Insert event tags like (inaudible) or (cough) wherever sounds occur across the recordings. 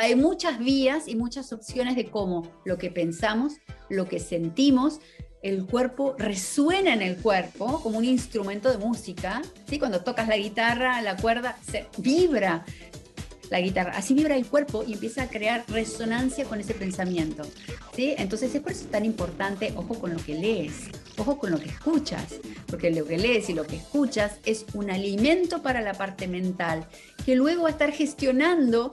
hay muchas vías y muchas opciones de cómo lo que pensamos, lo que sentimos, el cuerpo resuena en el cuerpo como un instrumento de música. ¿sí? Cuando tocas la guitarra, la cuerda se vibra la guitarra. Así vibra el cuerpo y empieza a crear resonancia con ese pensamiento. ¿sí? Entonces es por eso tan importante, ojo con lo que lees, ojo con lo que escuchas, porque lo que lees y lo que escuchas es un alimento para la parte mental, que luego va a estar gestionando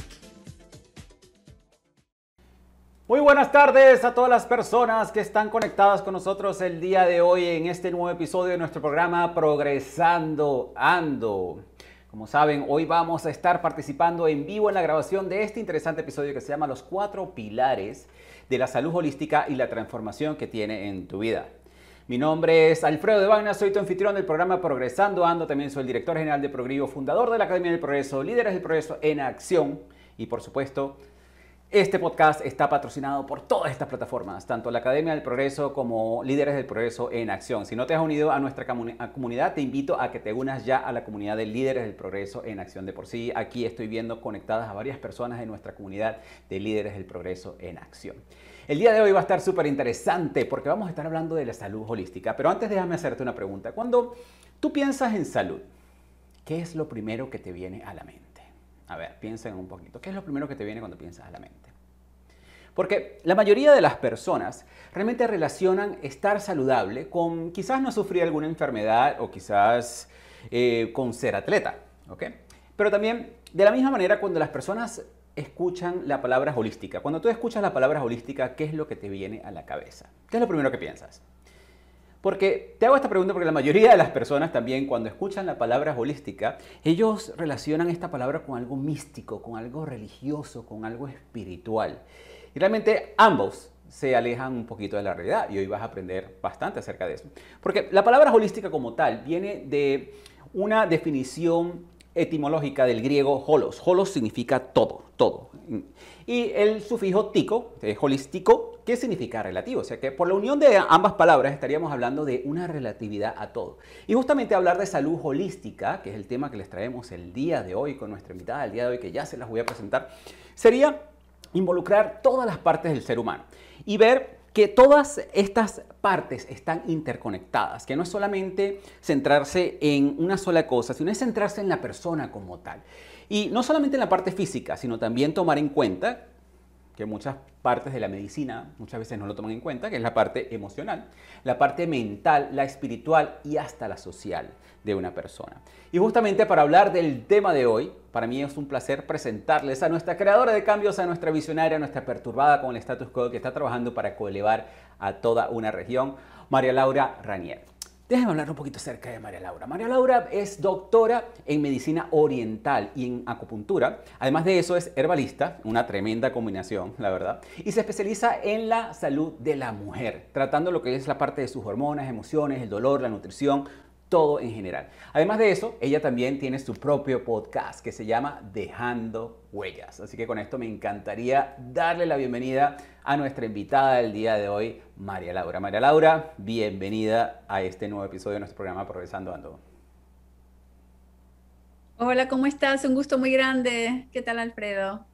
Muy buenas tardes a todas las personas que están conectadas con nosotros el día de hoy en este nuevo episodio de nuestro programa Progresando Ando. Como saben, hoy vamos a estar participando en vivo en la grabación de este interesante episodio que se llama Los cuatro pilares de la salud holística y la transformación que tiene en tu vida. Mi nombre es Alfredo de Vagna, soy tu anfitrión del programa Progresando Ando, también soy el director general de Progrivo, fundador de la Academia del Progreso, líderes del progreso en acción y por supuesto este podcast está patrocinado por todas estas plataformas, tanto la Academia del Progreso como Líderes del Progreso en Acción. Si no te has unido a nuestra comunidad, te invito a que te unas ya a la comunidad de Líderes del Progreso en Acción. De por sí, aquí estoy viendo conectadas a varias personas de nuestra comunidad de Líderes del Progreso en Acción. El día de hoy va a estar súper interesante porque vamos a estar hablando de la salud holística. Pero antes déjame hacerte una pregunta. Cuando tú piensas en salud, ¿qué es lo primero que te viene a la mente? A ver, piensen un poquito. ¿Qué es lo primero que te viene cuando piensas a la mente? Porque la mayoría de las personas realmente relacionan estar saludable con quizás no sufrir alguna enfermedad o quizás eh, con ser atleta. ¿ok? Pero también, de la misma manera, cuando las personas escuchan la palabra holística, cuando tú escuchas la palabra holística, ¿qué es lo que te viene a la cabeza? ¿Qué es lo primero que piensas? Porque te hago esta pregunta porque la mayoría de las personas también cuando escuchan la palabra holística, ellos relacionan esta palabra con algo místico, con algo religioso, con algo espiritual. Y realmente ambos se alejan un poquito de la realidad y hoy vas a aprender bastante acerca de eso. Porque la palabra holística como tal viene de una definición etimológica del griego holos. Holos significa todo, todo. Y el sufijo tico, holístico, ¿qué significa relativo? O sea que por la unión de ambas palabras estaríamos hablando de una relatividad a todo. Y justamente hablar de salud holística, que es el tema que les traemos el día de hoy con nuestra invitada el día de hoy, que ya se las voy a presentar, sería involucrar todas las partes del ser humano y ver que todas estas partes están interconectadas, que no es solamente centrarse en una sola cosa, sino es centrarse en la persona como tal. Y no solamente en la parte física, sino también tomar en cuenta que muchas partes de la medicina muchas veces no lo toman en cuenta, que es la parte emocional, la parte mental, la espiritual y hasta la social de una persona. Y justamente para hablar del tema de hoy, para mí es un placer presentarles a nuestra creadora de cambios, a nuestra visionaria, a nuestra perturbada con el status quo que está trabajando para coelevar a toda una región, María Laura Ranier. Déjenme hablar un poquito acerca de María Laura. María Laura es doctora en medicina oriental y en acupuntura. Además de eso es herbalista, una tremenda combinación, la verdad. Y se especializa en la salud de la mujer, tratando lo que es la parte de sus hormonas, emociones, el dolor, la nutrición, todo en general. Además de eso, ella también tiene su propio podcast que se llama Dejando Huellas. Así que con esto me encantaría darle la bienvenida a nuestra invitada del día de hoy, María Laura. María Laura, bienvenida a este nuevo episodio de nuestro programa Progresando Ando. Hola, ¿cómo estás? Un gusto muy grande. ¿Qué tal, Alfredo?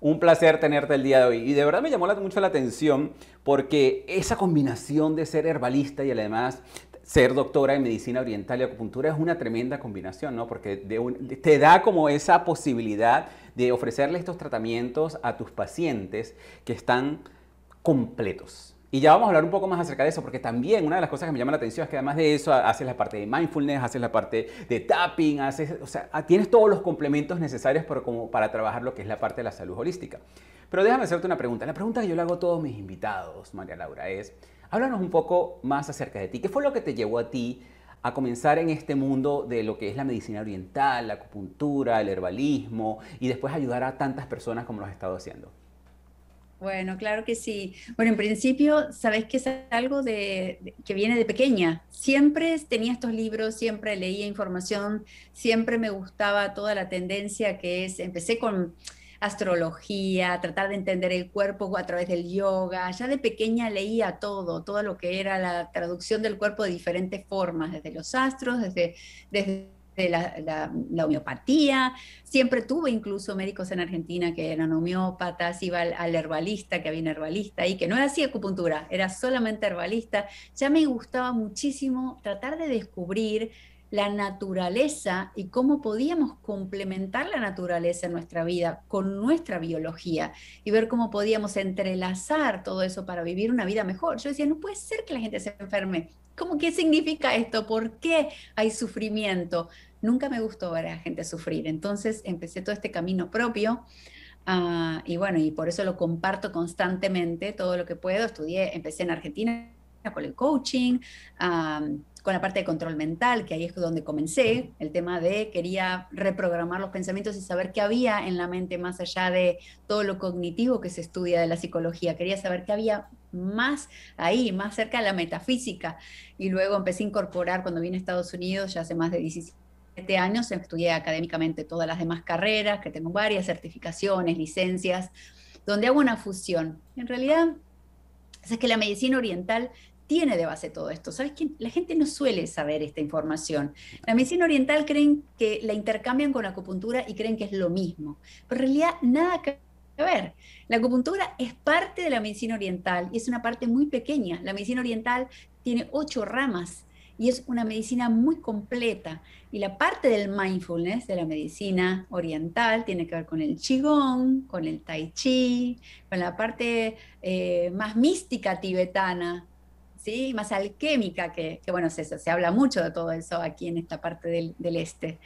Un placer tenerte el día de hoy. Y de verdad me llamó mucho la atención porque esa combinación de ser herbalista y además ser doctora en medicina oriental y acupuntura es una tremenda combinación, ¿no? Porque te da como esa posibilidad de ofrecerle estos tratamientos a tus pacientes que están completos. Y ya vamos a hablar un poco más acerca de eso, porque también una de las cosas que me llama la atención es que además de eso haces la parte de mindfulness, haces la parte de tapping, haces, o sea, tienes todos los complementos necesarios para, como para trabajar lo que es la parte de la salud holística. Pero déjame hacerte una pregunta. La pregunta que yo le hago a todos mis invitados, María Laura, es, Háblanos un poco más acerca de ti. ¿Qué fue lo que te llevó a ti a comenzar en este mundo de lo que es la medicina oriental, la acupuntura, el herbalismo y después ayudar a tantas personas como lo has estado haciendo? Bueno, claro que sí. Bueno, en principio, sabes que es algo de, que viene de pequeña. Siempre tenía estos libros, siempre leía información, siempre me gustaba toda la tendencia que es, empecé con astrología, tratar de entender el cuerpo a través del yoga. Ya de pequeña leía todo, todo lo que era la traducción del cuerpo de diferentes formas, desde los astros, desde, desde la, homeopatía. Siempre tuve incluso médicos en Argentina que eran homeópatas, iba al, herbalista, que había un herbalista y que no hacía acupuntura, era solamente herbalista. Ya me gustaba muchísimo tratar de descubrir la naturaleza y cómo podíamos complementar la naturaleza en nuestra vida con nuestra biología y ver cómo podíamos entrelazar todo eso para vivir una vida mejor. Yo decía, no puede ser que la gente se enferme. ¿Cómo qué significa esto? ¿Por qué hay sufrimiento? Nunca me gustó ver a la gente sufrir. Entonces empecé todo este camino propio. Ah, y bueno, y por eso lo comparto constantemente, todo lo que puedo. Estudié, empecé en Argentina con el coaching, con la parte de control mental, que ahí es donde comencé, el tema de quería reprogramar los pensamientos y saber qué había en la mente más allá de todo lo cognitivo que se estudia de la psicología. Quería saber qué había más ahí, más cerca de la metafísica. Y luego empecé a incorporar, cuando vine a Estados Unidos, ya hace más de 17 años, estudié académicamente todas las demás carreras, que tengo varias certificaciones, licencias, donde hago una fusión. En realidad, es que la medicina oriental tiene de base todo esto. ¿Sabes que La gente no suele saber esta información. La medicina oriental creen que la intercambian con la acupuntura y creen que es lo mismo. Pero en realidad nada que ver. La acupuntura es parte de la medicina oriental y es una parte muy pequeña. La medicina oriental tiene ocho ramas y es una medicina muy completa. Y la parte del mindfulness de la medicina oriental tiene que ver con el qigong, con el tai chi, con la parte eh, más mística tibetana, ¿sí? más alquémica, que, bueno, se, se, habla mucho de todo eso aquí en esta parte del, este.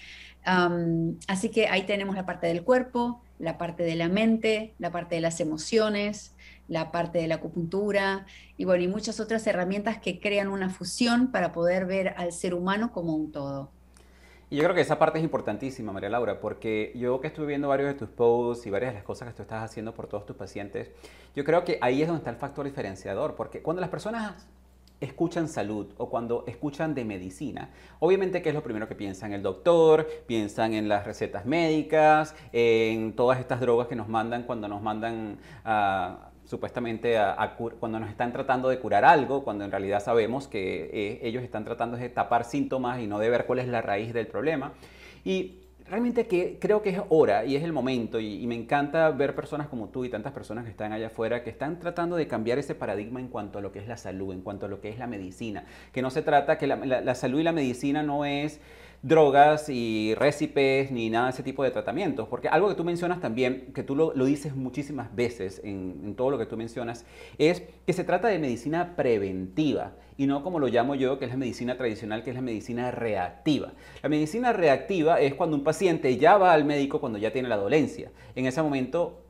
así que ahí tenemos la parte del cuerpo, la parte de la mente, la parte de las emociones, la parte de la acupuntura y bueno, y muchas otras herramientas que crean una fusión para poder ver al ser humano como un todo. Y yo creo que esa parte es importantísima, María Laura, porque yo que estuve viendo varios de tus posts y varias de las cosas que tú estás haciendo por todos tus pacientes, yo creo que ahí es donde está el factor diferenciador, porque cuando las personas escuchan salud o cuando escuchan de medicina, obviamente que es lo primero que piensan el doctor, piensan en las recetas médicas, en todas estas drogas que nos mandan cuando nos mandan supuestamente cuando nos están tratando de curar algo, cuando en realidad sabemos que eh, ellos están tratando de tapar síntomas y no de ver cuál es la raíz del problema. Y realmente que creo que es hora y es el momento y, me encanta ver personas como tú y tantas personas que están allá afuera que están tratando de cambiar ese paradigma en cuanto a lo que es la salud, en cuanto a lo que es la medicina, que no se trata que la salud y la medicina no es drogas y récipes ni nada de ese tipo de tratamientos. Porque algo que tú mencionas también, que tú lo, dices muchísimas veces en, en, todo lo que tú mencionas, es que se trata de medicina preventiva y no como lo llamo yo, que es la medicina tradicional, que es la medicina reactiva. La medicina reactiva es cuando un paciente ya va al médico cuando ya tiene la dolencia. En ese momento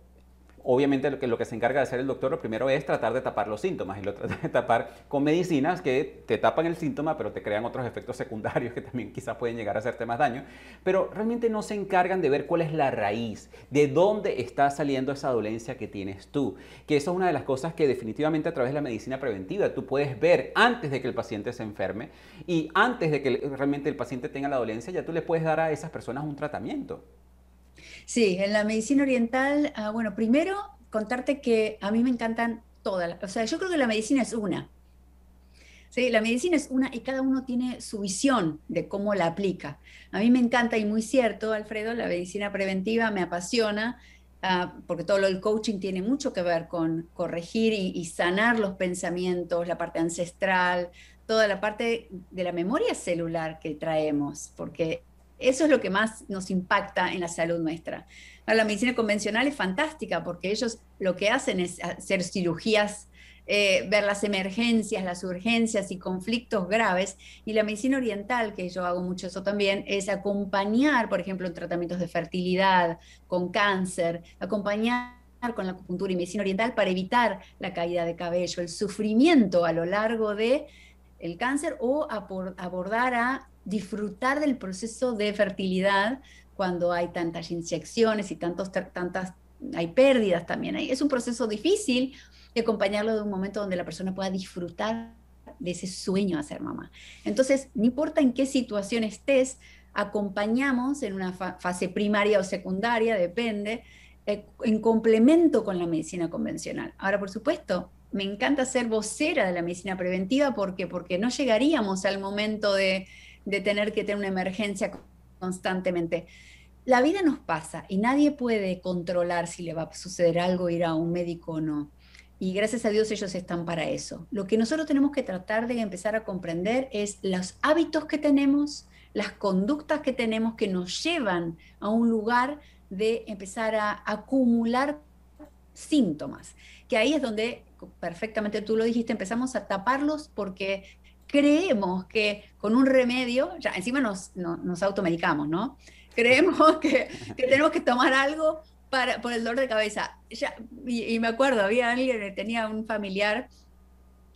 Obviamente lo que, se encarga de hacer el doctor lo primero es tratar de tapar los síntomas y lo (laughs) trata de tapar con medicinas que te tapan el síntoma pero te crean otros efectos secundarios que también quizás pueden llegar a hacerte más daño. Pero realmente no se encargan de ver cuál es la raíz, de dónde está saliendo esa dolencia que tienes tú. Que eso es una de las cosas que definitivamente a través de la medicina preventiva tú puedes ver antes de que el paciente se enferme y antes de que realmente el paciente tenga la dolencia ya tú le puedes dar a esas personas un tratamiento. Sí, en la medicina oriental, ah, bueno, primero contarte que a mí me encantan todas, o sea, yo creo que la medicina es una. Sí, la medicina es una y cada uno tiene su visión de cómo la aplica. A mí me encanta y muy cierto, Alfredo, la medicina preventiva me apasiona ah, porque todo lo del coaching tiene mucho que ver con corregir y, sanar los pensamientos, la parte ancestral, toda la parte de la memoria celular que traemos, porque eso es lo que más nos impacta en la salud nuestra. La medicina convencional es fantástica porque ellos lo que hacen es hacer cirugías, eh, ver las emergencias, las urgencias y conflictos graves. Y la medicina oriental, que yo hago mucho eso también, es acompañar, por ejemplo, en tratamientos de fertilidad, con cáncer, acompañar con la acupuntura y medicina oriental para evitar la caída de cabello, el sufrimiento a lo largo de el cáncer o abordar a disfrutar del proceso de fertilidad cuando hay tantas inyecciones y tantos, tantas, hay pérdidas también. Es un proceso difícil y acompañarlo de un momento donde la persona pueda disfrutar de ese sueño de ser mamá. Entonces, no importa en qué situación estés, acompañamos en una fase primaria o secundaria, depende, eh, en complemento con la medicina convencional. Ahora, por supuesto, me encanta ser vocera de la medicina preventiva porque, porque no llegaríamos al momento de, de tener que tener una emergencia constantemente. La vida nos pasa y nadie puede controlar si le va a suceder algo, ir a un médico o no. Y gracias a Dios ellos están para eso. Lo que nosotros tenemos que tratar de empezar a comprender es los hábitos que tenemos, las conductas que tenemos que nos llevan a un lugar de empezar a acumular síntomas, que ahí es donde, perfectamente tú lo dijiste, empezamos a taparlos porque creemos que con un remedio, ya encima nos, nos automedicamos, ¿no? Creemos que, que tenemos que tomar algo para, por el dolor de cabeza. Ya, y, me acuerdo, había alguien, tenía un familiar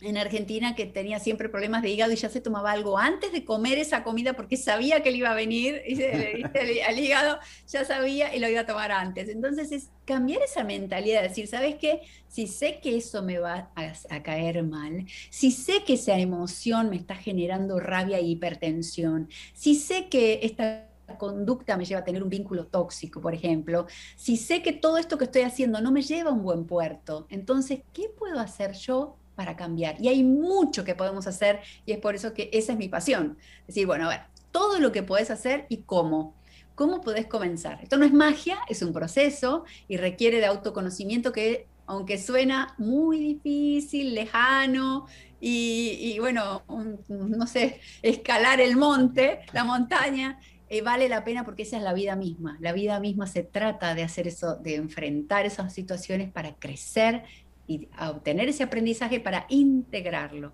en Argentina que tenía siempre problemas de hígado y ya se tomaba algo antes de comer esa comida porque sabía que le iba a venir (laughs) y se, al hígado, ya sabía y lo iba a tomar antes. Entonces es cambiar esa mentalidad, decir, ¿sabes qué? Si sé que eso me va a, a caer mal, si sé que esa emoción me está generando rabia e hipertensión, si sé que esta conducta me lleva a tener un vínculo tóxico, por ejemplo, si sé que todo esto que estoy haciendo no me lleva a un buen puerto, entonces, ¿qué puedo hacer yo para cambiar? Y hay mucho que podemos hacer y es por eso que esa es mi pasión. Decir, bueno, a ver, todo lo que puedes hacer y cómo. ¿Cómo podés comenzar? Esto no es magia, es un proceso y requiere de autoconocimiento que, aunque suena muy difícil, lejano, y, y bueno, no sé, escalar el monte, la montaña, eh, vale la pena porque esa es la vida misma. La vida misma se trata de hacer eso, de enfrentar esas situaciones para crecer y obtener ese aprendizaje para integrarlo.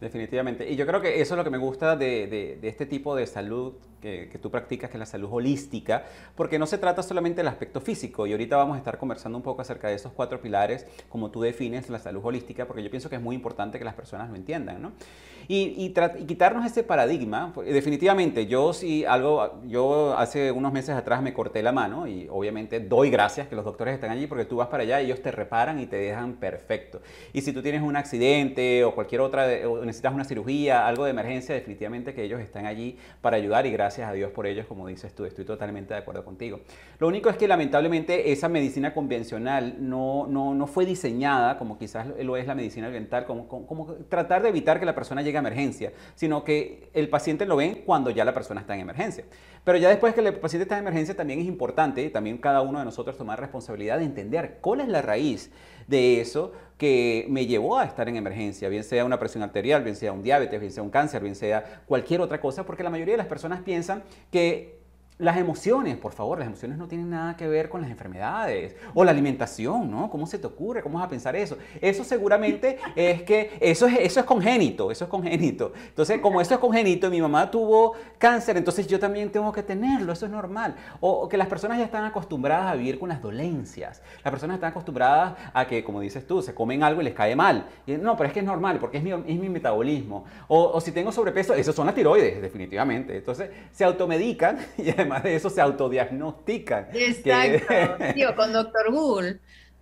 Definitivamente. Y yo creo que eso es lo que me gusta de, de este tipo de salud que, tú practicas, que es la salud holística, porque no se trata solamente del aspecto físico. Y ahorita vamos a estar conversando un poco acerca de esos cuatro pilares, como tú defines la salud holística, porque yo pienso que es muy importante que las personas lo entiendan, ¿no? Y, quitarnos ese paradigma, pues, definitivamente, yo sí algo, yo hace unos meses atrás me corté la mano y obviamente doy gracias que los doctores están allí porque tú vas para allá y ellos te reparan y te dejan perfecto. Y si tú tienes un accidente o cualquier otra, o necesitas una cirugía, algo de emergencia, definitivamente que ellos están allí para ayudar y gracias gracias a Dios por ellos, como dices tú, estoy totalmente de acuerdo contigo. Lo único es que lamentablemente esa medicina convencional no, no, no fue diseñada como quizás lo es la medicina oriental, como, como, tratar de evitar que la persona llegue a emergencia, sino que el paciente lo ven cuando ya la persona está en emergencia. Pero ya después que el paciente está en emergencia también es importante, también cada uno de nosotros tomar responsabilidad de entender cuál es la raíz de eso que me llevó a estar en emergencia, bien sea una presión arterial, bien sea un diabetes, bien sea un cáncer, bien sea cualquier otra cosa, porque la mayoría de las personas piensan que las emociones, por favor, las emociones no tienen nada que ver con las enfermedades o la alimentación, ¿no? ¿Cómo se te ocurre? ¿Cómo vas a pensar eso? Eso seguramente (laughs) es que eso es, eso es congénito, eso es congénito. Entonces, como eso es congénito, mi mamá tuvo cáncer, entonces yo también tengo que tenerlo, eso es normal. O, que las personas ya están acostumbradas a vivir con las dolencias. Las personas están acostumbradas a que, como dices tú, se comen algo y les cae mal. Y, no, pero es que es normal, porque es mi, es mi metabolismo. O, o si tengo sobrepeso, eso son las tiroides, definitivamente. Entonces, se automedican (laughs) y además de eso se autodiagnostican. Exacto, (laughs) Digo, con Doctor Google.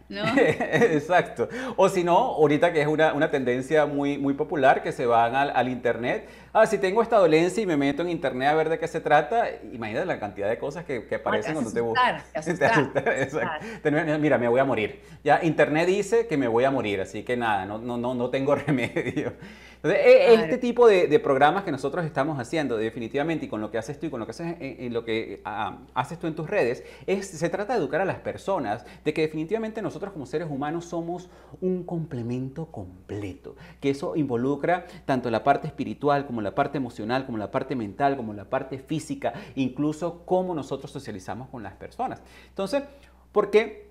¿No? (laughs) Exacto. O si no, ahorita que es una, una, tendencia muy, muy popular, que se van al, al, internet. Ah, si tengo esta dolencia y me meto en internet a ver de qué se trata, imagínate la cantidad de cosas que, que aparecen cuando te buscas. (laughs) Mira, me voy a morir. Ya internet dice que me voy a morir, así que nada, no, no, no, no tengo remedio. Entonces, e, este tipo de, programas que nosotros estamos haciendo, definitivamente, y con lo que haces tú y con lo que haces en, lo que ah, haces tú en tus redes, es, se trata de educar a las personas de que definitivamente nosotros como seres humanos somos un complemento completo, que eso involucra tanto la parte espiritual como la parte emocional, como la parte mental, como la parte física, incluso cómo nosotros socializamos con las personas. Entonces, ¿por qué?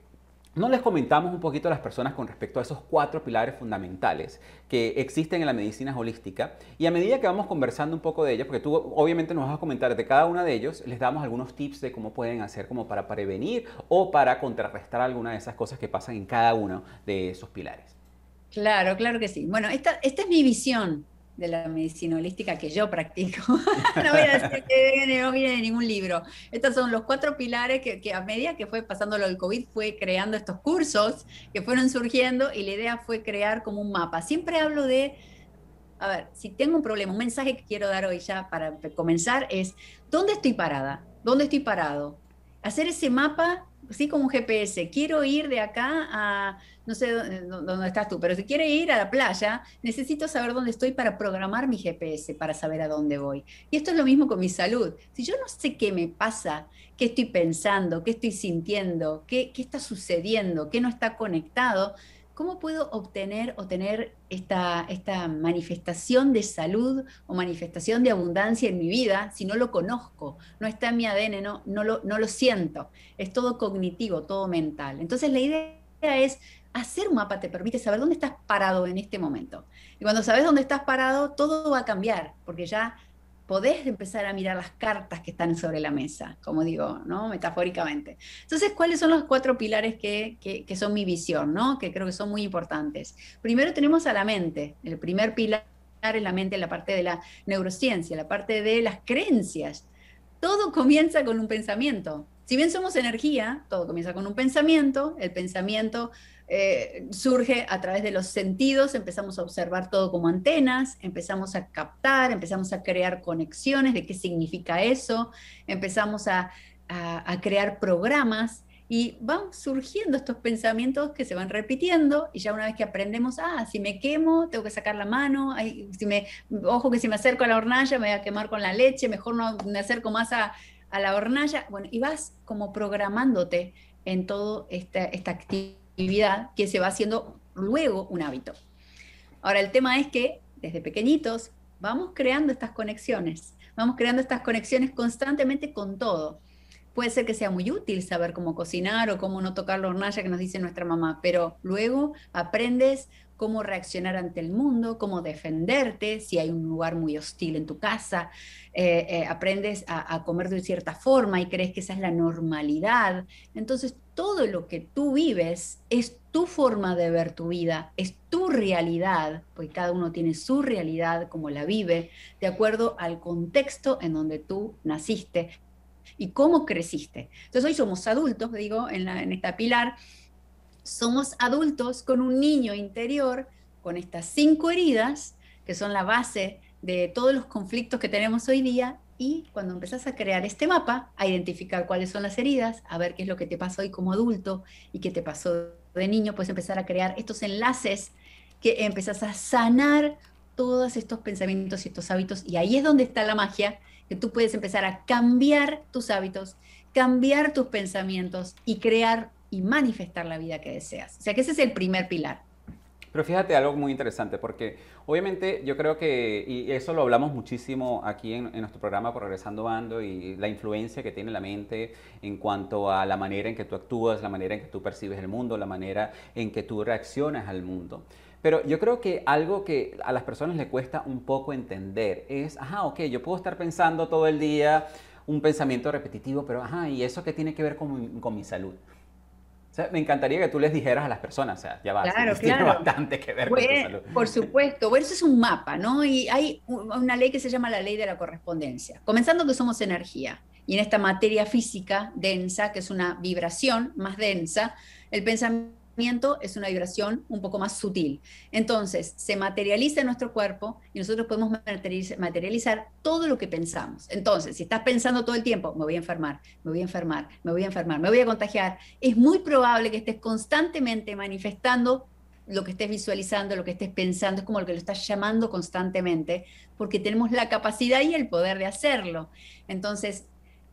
No les comentamos un poquito a las personas con respecto a esos cuatro pilares fundamentales que existen en la medicina holística y a medida que vamos conversando un poco de ellos, porque tú obviamente nos vas a comentar de cada uno de ellos, les damos algunos tips de cómo pueden hacer como para prevenir o para contrarrestar alguna de esas cosas que pasan en cada uno de esos pilares. Claro, claro que sí. Bueno, esta, esta es mi visión de la medicina holística que yo practico. (laughs) no voy a decir que no viene de ningún libro. Estos son los cuatro pilares que, a medida que fue pasando lo del COVID fue creando estos cursos que fueron surgiendo y la idea fue crear como un mapa. Siempre hablo de, a ver, si tengo un problema, un mensaje que quiero dar hoy ya para comenzar es, ¿dónde estoy parada? ¿Dónde estoy parado? Hacer ese mapa así como un GPS, quiero ir de acá a, no sé dónde estás tú, pero si quiero ir a la playa, necesito saber dónde estoy para programar mi GPS, para saber a dónde voy. Y esto es lo mismo con mi salud. Si yo no sé qué me pasa, qué estoy pensando, qué estoy sintiendo, qué, qué está sucediendo, qué no está conectado, ¿cómo puedo obtener o tener esta, esta manifestación de salud o manifestación de abundancia en mi vida si no lo conozco? No está en mi ADN, no, no, lo, no lo siento. Es todo cognitivo, todo mental. Entonces la idea es hacer un mapa te permite saber dónde estás parado en este momento. Y cuando sabes dónde estás parado, todo va a cambiar, porque ya podés empezar a mirar las cartas que están sobre la mesa, como digo, ¿no? Metafóricamente. Entonces, ¿cuáles son los cuatro pilares que, que, son mi visión, ¿no? Que creo que son muy importantes. Primero tenemos a la mente. El primer pilar es la mente, la parte de la neurociencia, la parte de las creencias. Todo comienza con un pensamiento. Si bien somos energía, todo comienza con un pensamiento, el pensamiento eh, surge a través de los sentidos, empezamos a observar todo como antenas, empezamos a captar, empezamos a crear conexiones de qué significa eso, empezamos a, crear programas y van surgiendo estos pensamientos que se van repitiendo y ya una vez que aprendemos, ah, si me quemo, tengo que sacar la mano, si me, ojo que si me acerco a la hornalla me voy a quemar con la leche, mejor no me acerco más a, la hornalla, bueno, y vas como programándote en toda esta, esta actividad que se va haciendo luego un hábito. Ahora, el tema es que desde pequeñitos vamos creando estas conexiones, vamos creando estas conexiones constantemente con todo. Puede ser que sea muy útil saber cómo cocinar o cómo no tocar la hornalla que nos dice nuestra mamá, pero luego aprendes cómo reaccionar ante el mundo, cómo defenderte si hay un lugar muy hostil en tu casa, eh, eh, aprendes a, a, comer de cierta forma y crees que esa es la normalidad. Entonces, todo lo que tú vives es tu forma de ver tu vida, es tu realidad, porque cada uno tiene su realidad como la vive, de acuerdo al contexto en donde tú naciste y cómo creciste. Entonces hoy somos adultos, digo, en, en esta pilar, somos adultos con un niño interior, con estas cinco heridas, que son la base de todos los conflictos que tenemos hoy día, y cuando empezás a crear este mapa, a identificar cuáles son las heridas, a ver qué es lo que te pasó hoy como adulto y qué te pasó de niño, puedes empezar a crear estos enlaces que empezás a sanar todos estos pensamientos y estos hábitos. Y ahí es donde está la magia, que tú puedes empezar a cambiar tus hábitos, cambiar tus pensamientos y crear y manifestar la vida que deseas. O sea que ese es el primer pilar. Pero fíjate algo muy interesante, porque obviamente yo creo que, y eso lo hablamos muchísimo aquí en, nuestro programa Progresando Bando, y la influencia que tiene la mente en cuanto a la manera en que tú actúas, la manera en que tú percibes el mundo, la manera en que tú reaccionas al mundo. Pero yo creo que algo que a las personas le cuesta un poco entender es, ajá, ok, yo puedo estar pensando todo el día un pensamiento repetitivo, pero ajá, ¿y eso qué tiene que ver con con mi salud? Me encantaría que tú les dijeras a las personas, o sea, ya va, claro, (laughs) tiene bastante que ver con tu salud. Por supuesto, bueno, eso es un mapa, ¿no? Y hay una ley que se llama la ley de la correspondencia. Comenzando que somos energía, y en esta materia física densa, que es una vibración más densa, el pensamiento es una vibración un poco más sutil. Entonces, se materializa en nuestro cuerpo y nosotros podemos materializar todo lo que pensamos. Entonces, si estás pensando todo el tiempo, me voy a enfermar, me voy a enfermar, me voy a enfermar, me voy a contagiar, es muy probable que estés constantemente manifestando lo que estés visualizando, lo que estés pensando, es como lo que lo estás llamando constantemente, porque tenemos la capacidad y el poder de hacerlo. Entonces,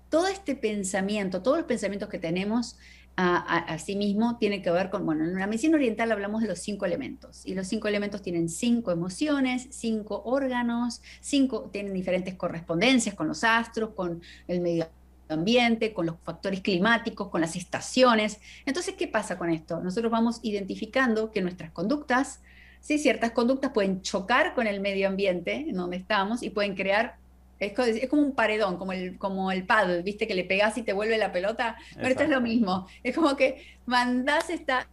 todo este pensamiento, todos los pensamientos que tenemos, a, mismo tiene que ver con, bueno, en la medicina oriental hablamos de los cinco elementos y los cinco elementos tienen cinco emociones, cinco órganos, cinco, tienen diferentes correspondencias con los astros, con el medio ambiente, con los factores climáticos, con las estaciones. Entonces, ¿qué pasa con esto? Nosotros vamos identificando que nuestras conductas, sí, ciertas conductas pueden chocar con el medio ambiente en donde estamos y pueden crear es, como un paredón, como el, como el paddle, ¿viste? Que le pegas y te vuelve la pelota. Pero esto es lo mismo. Es como que mandás esta.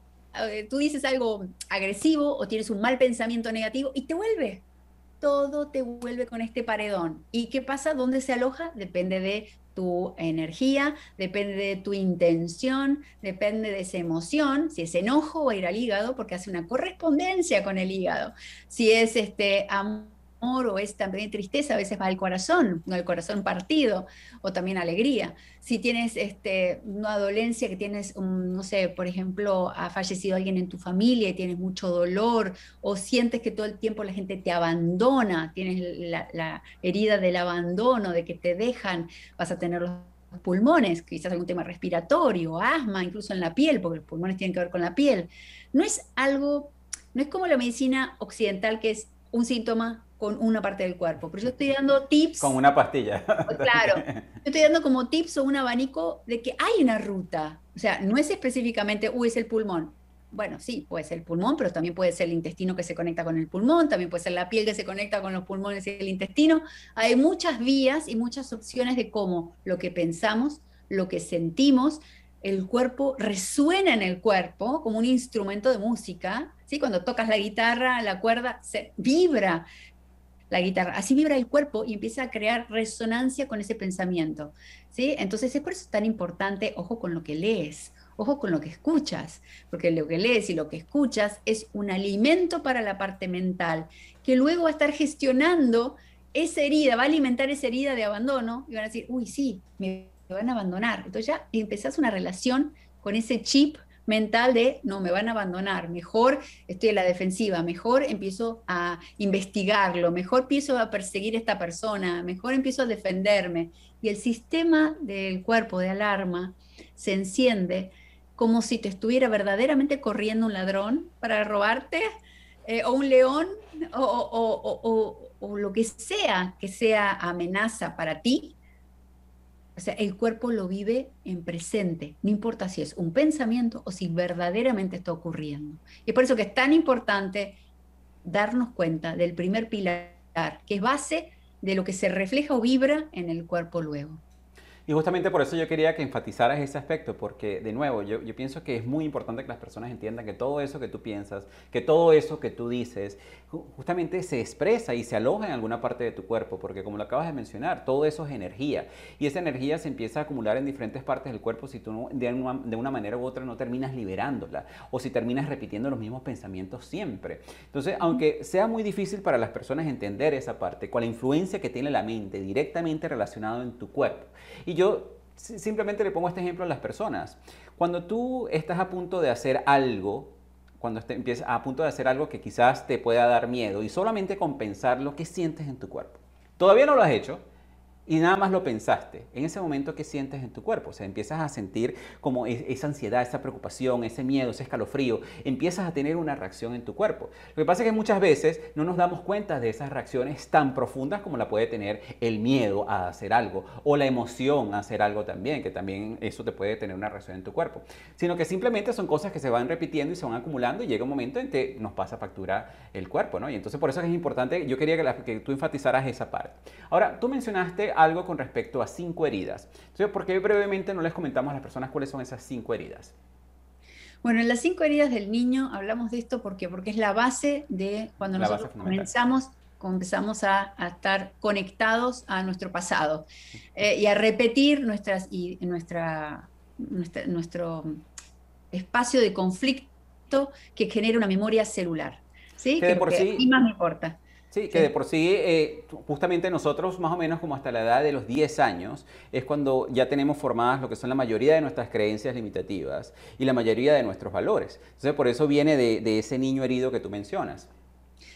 Eh, tú dices algo agresivo o tienes un mal pensamiento negativo y te vuelve. todo te vuelve con este paredón. ¿Y qué pasa? ¿Dónde se aloja? Depende de tu energía, depende de tu intención, depende de esa emoción. Si es enojo, va a ir al hígado porque hace una correspondencia con el hígado. Si es este amor, o es también tristeza, a veces va al corazón, no el corazón partido, o también alegría. Si tienes este, una dolencia que tienes, no sé, por ejemplo, ha fallecido alguien en tu familia y tienes mucho dolor, o sientes que todo el tiempo la gente te abandona, tienes la, la herida del abandono, de que te dejan, vas a tener los pulmones, quizás algún tema respiratorio, asma, incluso en la piel, porque los pulmones tienen que ver con la piel. No es algo, no es como la medicina occidental que es un síntoma, con una parte del cuerpo. Pero yo estoy dando tips. Con una pastilla. (laughs) Claro. Yo estoy dando como tips o un abanico de que hay una ruta. O sea, no es específicamente, uy, es el pulmón. Bueno, sí, puede ser el pulmón, pero también puede ser el intestino que se conecta con el pulmón, también puede ser la piel que se conecta con los pulmones y el intestino. Hay muchas vías y muchas opciones de cómo lo que pensamos, lo que sentimos, el cuerpo resuena en el cuerpo como un instrumento de música. ¿sí? Cuando tocas la guitarra, la cuerda se vibra la guitarra. Así vibra el cuerpo y empieza a crear resonancia con ese pensamiento. ¿sí? Entonces es por eso tan importante, ojo con lo que lees, ojo con lo que escuchas, porque lo que lees y lo que escuchas es un alimento para la parte mental, que luego va a estar gestionando esa herida, va a alimentar esa herida de abandono y van a decir, uy, sí, me van a abandonar. Entonces ya empezás una relación con ese chip mental de no, me van a abandonar, mejor estoy en la defensiva, mejor empiezo a investigarlo, mejor empiezo a perseguir a esta persona, mejor empiezo a defenderme. Y el sistema del cuerpo de alarma se enciende como si te estuviera verdaderamente corriendo un ladrón para robarte, eh, o un león, o, o lo que sea que sea amenaza para ti, o sea, el cuerpo lo vive en presente, no importa si es un pensamiento o si verdaderamente está ocurriendo. Y es por eso que es tan importante darnos cuenta del primer pilar, que es base de lo que se refleja o vibra en el cuerpo luego. Y justamente por eso yo quería que enfatizaras ese aspecto, porque de nuevo, yo, pienso que es muy importante que las personas entiendan que todo eso que tú piensas, que todo eso que tú dices, justamente se expresa y se aloja en alguna parte de tu cuerpo, porque como lo acabas de mencionar, todo eso es energía. Y esa energía se empieza a acumular en diferentes partes del cuerpo si tú de, una, de una manera u otra no terminas liberándola, o si terminas repitiendo los mismos pensamientos siempre. Entonces, aunque sea muy difícil para las personas entender esa parte, con la influencia que tiene la mente directamente relacionado en tu cuerpo, y yo simplemente le pongo este ejemplo a las personas. Cuando tú estás a punto de hacer algo, cuando empiezas a punto de hacer algo que quizás te pueda dar miedo y solamente con pensar lo que sientes en tu cuerpo. Todavía no lo has hecho, y nada más lo pensaste, en ese momento ¿qué sientes en tu cuerpo? O sea, empiezas a sentir como esa ansiedad, esa preocupación, ese miedo, ese escalofrío, empiezas a tener una reacción en tu cuerpo. Lo que pasa es que muchas veces no nos damos cuenta de esas reacciones tan profundas como la puede tener el miedo a hacer algo o la emoción a hacer algo también, que también eso te puede tener una reacción en tu cuerpo, sino que simplemente son cosas que se van repitiendo y se van acumulando y llega un momento en que nos pasa factura el cuerpo, ¿no? Y entonces por eso es importante, yo quería que, que tú enfatizaras esa parte. Ahora, tú mencionaste algo con respecto a cinco heridas. Entonces, ¿por qué brevemente no les comentamos a las personas cuáles son esas cinco heridas? Bueno, en las cinco heridas del niño hablamos de esto porque, porque es la base de cuando nosotros comenzamos, comenzamos a, estar conectados a nuestro pasado eh, y a repetir nuestras, y nuestra, nuestro espacio de conflicto que genera una memoria celular. ¿sí? Que, por sí, más me importa. Sí, que de por sí, eh, justamente nosotros más o menos como hasta la edad de los 10 años es cuando ya tenemos formadas lo que son la mayoría de nuestras creencias limitativas y la mayoría de nuestros valores. Entonces por eso viene de, ese niño herido que tú mencionas.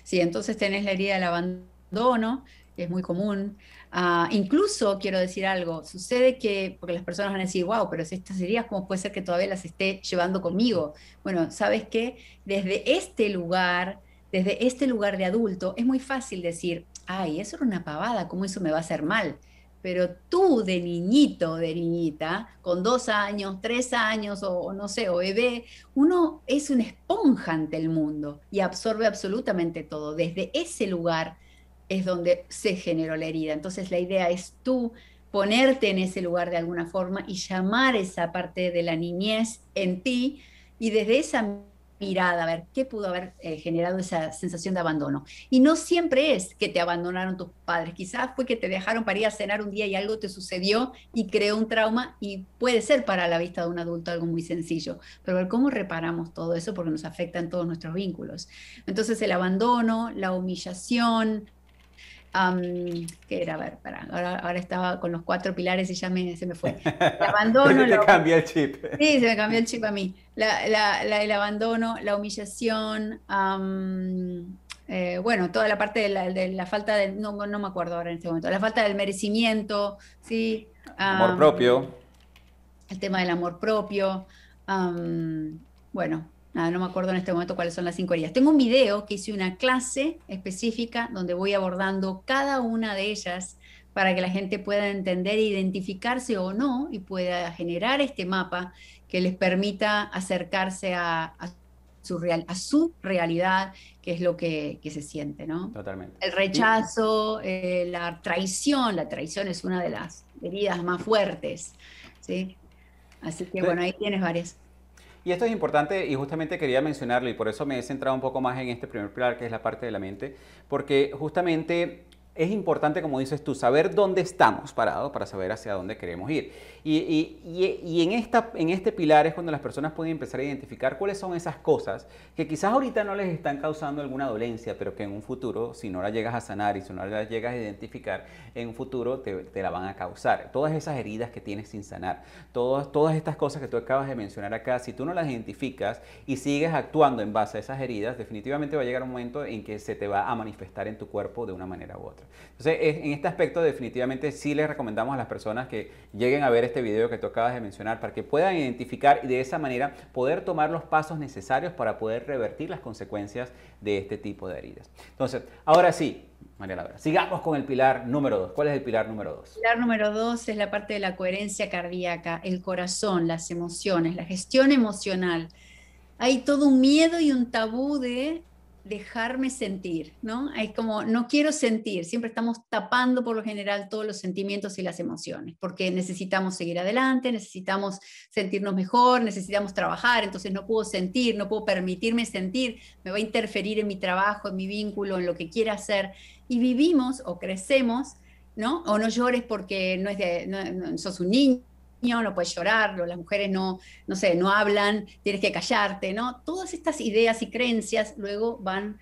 Sí, entonces tenés la herida del abandono, que es muy común. Ah, incluso quiero decir algo, sucede que, porque las personas van a decir, wow, pero estas heridas, ¿cómo puede ser que todavía las esté llevando conmigo? Bueno, ¿sabes qué? Desde este lugar desde este lugar de adulto, es muy fácil decir, ay, eso era una pavada, ¿cómo eso me va a hacer mal? Pero tú de niñito, de niñita, con dos años, tres años o, no sé, o bebé, uno es una esponja ante el mundo y absorbe absolutamente todo. Desde ese lugar es donde se generó la herida. Entonces la idea es tú ponerte en ese lugar de alguna forma y llamar esa parte de la niñez en ti y desde esa mirada, a ver qué pudo haber eh, generado esa sensación de abandono. Y no siempre es que te abandonaron tus padres, quizás fue que te dejaron para ir a cenar un día y algo te sucedió y creó un trauma y puede ser para la vista de un adulto algo muy sencillo, pero ver cómo reparamos todo eso porque nos afecta en todos nuestros vínculos. Entonces el abandono, la humillación, ¿Qué era? A ver, para, ahora, estaba con los cuatro pilares y ya me, se me fue. El (laughs) abandono. te cambió el chip. Sí, se me cambió el chip a mí. La, el abandono, la humillación, eh, bueno, toda la parte de la, falta de, no, no, me acuerdo ahora en este momento, la falta del merecimiento, ¿sí? amor propio. El tema del amor propio. bueno, no me acuerdo en este momento cuáles son las cinco heridas. Tengo un video que hice una clase específica donde voy abordando cada una de ellas para que la gente pueda entender e identificarse o no y pueda generar este mapa que les permita acercarse a, su, real, a su realidad, que es lo que, se siente, ¿no? Totalmente. El rechazo, eh, la traición, la traición es una de las heridas más fuertes, ¿sí? Así que bueno, ahí tienes varias. Y esto es importante y justamente quería mencionarlo y por eso me he centrado un poco más en este primer pilar que es la parte de la mente, porque justamente es importante, como dices tú, saber dónde estamos parados para saber hacia dónde queremos ir. Y, en, esta, en este pilar es cuando las personas pueden empezar a identificar cuáles son esas cosas que quizás ahorita no les están causando alguna dolencia, pero que en un futuro, si no las llegas a sanar y si no las llegas a identificar, en un futuro te, la van a causar. Todas esas heridas que tienes sin sanar, todas, todas estas cosas que tú acabas de mencionar acá, si tú no las identificas y sigues actuando en base a esas heridas, definitivamente va a llegar un momento en que se te va a manifestar en tu cuerpo de una manera u otra. Entonces, en este aspecto definitivamente sí les recomendamos a las personas que lleguen a ver este video que tú acabas de mencionar para que puedan identificar y de esa manera poder tomar los pasos necesarios para poder revertir las consecuencias de este tipo de heridas. Entonces, ahora sí, María Laura, sigamos con el pilar número dos. ¿Cuál es el pilar número dos? El pilar número dos es la parte de la coherencia cardíaca, el corazón, las emociones, la gestión emocional. Hay todo un miedo y un tabú de dejarme sentir, ¿no? Es como, no quiero sentir, siempre estamos tapando por lo general todos los sentimientos y las emociones, porque necesitamos seguir adelante, necesitamos sentirnos mejor, necesitamos trabajar, entonces no puedo sentir, no puedo permitirme sentir, me va a interferir en mi trabajo, en mi vínculo, en lo que quiera hacer, y vivimos o crecemos, ¿no? O no llores porque no es de, no, sos un niño, no puedes llorar, las mujeres no, no sé, no hablan, tienes que callarte, ¿no? Todas estas ideas y creencias luego van,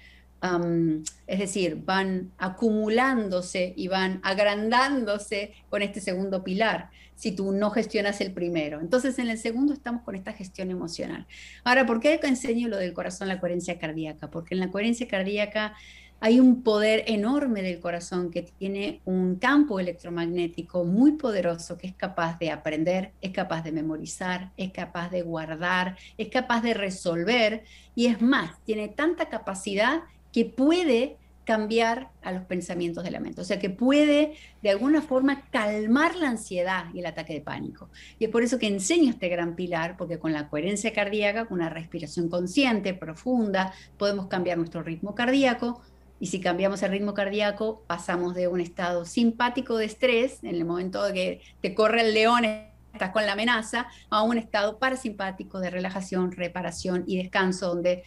es decir, van acumulándose y van agrandándose con este segundo pilar, si tú no gestionas el primero. Entonces, en el segundo estamos con esta gestión emocional. Ahora, ¿por qué enseño lo del corazón, la coherencia cardíaca? Porque en la coherencia cardíaca hay un poder enorme del corazón que tiene un campo electromagnético muy poderoso que es capaz de aprender, es capaz de memorizar, es capaz de guardar, es capaz de resolver y es más, tiene tanta capacidad que puede cambiar a los pensamientos de la mente. O sea, que puede de alguna forma calmar la ansiedad y el ataque de pánico. Y es por eso que enseño este gran pilar, porque con la coherencia cardíaca, con una respiración consciente, profunda, podemos cambiar nuestro ritmo cardíaco, y si cambiamos el ritmo cardíaco, pasamos de un estado simpático de estrés, en el momento de que te corre el león, estás con la amenaza, a un estado parasimpático de relajación, reparación y descanso, donde,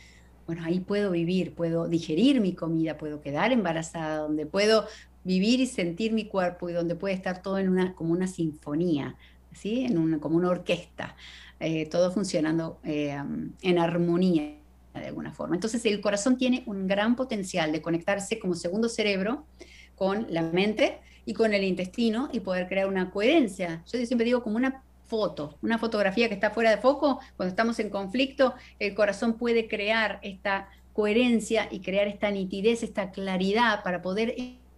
bueno, ahí puedo vivir, puedo digerir mi comida, puedo quedar embarazada, donde puedo vivir y sentir mi cuerpo y donde puede estar todo en una, como una sinfonía, ¿sí? en una, como una orquesta, eh, todo funcionando eh, en armonía de alguna forma. Entonces el corazón tiene un gran potencial de conectarse como segundo cerebro con la mente y con el intestino y poder crear una coherencia. Yo siempre digo como una foto, una fotografía que está fuera de foco, cuando estamos en conflicto, el corazón puede crear esta coherencia y crear esta nitidez, esta claridad para poder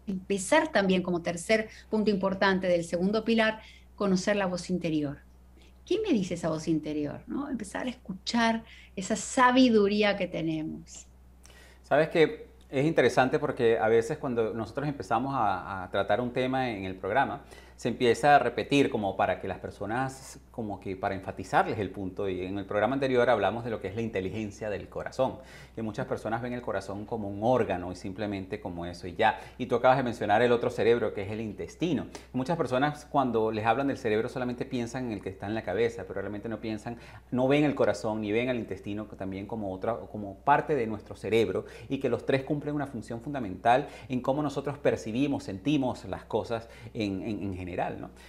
empezar también como tercer punto importante del segundo pilar, conocer la voz interior. ¿Qué me dice esa voz interior? ¿no? Empezar a escuchar esa sabiduría que tenemos. Sabes que es interesante porque a veces cuando nosotros empezamos a, tratar un tema en el programa, se empieza a repetir como para que las personas, como que para enfatizarles el punto. Y en el programa anterior hablamos de lo que es la inteligencia del corazón, que muchas personas ven el corazón como un órgano y simplemente como eso y ya. Y tú acabas de mencionar el otro cerebro, que es el intestino. Muchas personas cuando les hablan del cerebro solamente piensan en el que está en la cabeza, pero realmente no piensan, no ven el corazón ni ven al intestino también como otra, como parte de nuestro cerebro y que los tres cumplen una función fundamental en cómo nosotros percibimos, sentimos las cosas en, en general.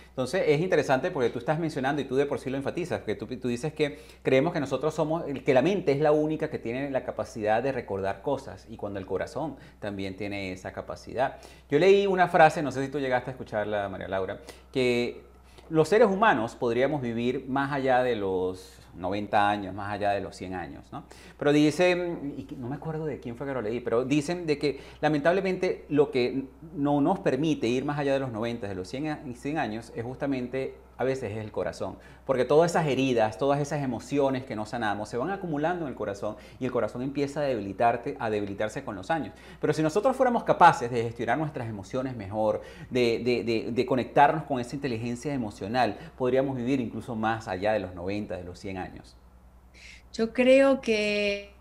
Entonces es interesante porque tú estás mencionando y tú de por sí lo enfatizas, que tú, tú dices que creemos que nosotros somos, que la mente es la única que tiene la capacidad de recordar cosas y cuando el corazón también tiene esa capacidad. Yo leí una frase, no sé si tú llegaste a escucharla, María Laura, que los seres humanos podríamos vivir más allá de los 90 años, más allá de los 100 años, ¿no? Pero dicen, y no me acuerdo de quién fue que lo leí, pero dicen de que lamentablemente lo que no nos permite ir más allá de los 90, de los 100, 100 años, es justamente a veces es el corazón, porque todas esas heridas, todas esas emociones que no sanamos se van acumulando en el corazón y el corazón empieza a, debilitarte, a debilitarse con los años. Pero si nosotros fuéramos capaces de gestionar nuestras emociones mejor, de, de conectarnos con esa inteligencia emocional, podríamos vivir incluso más allá de los 90, de los 100 años. Yo creo que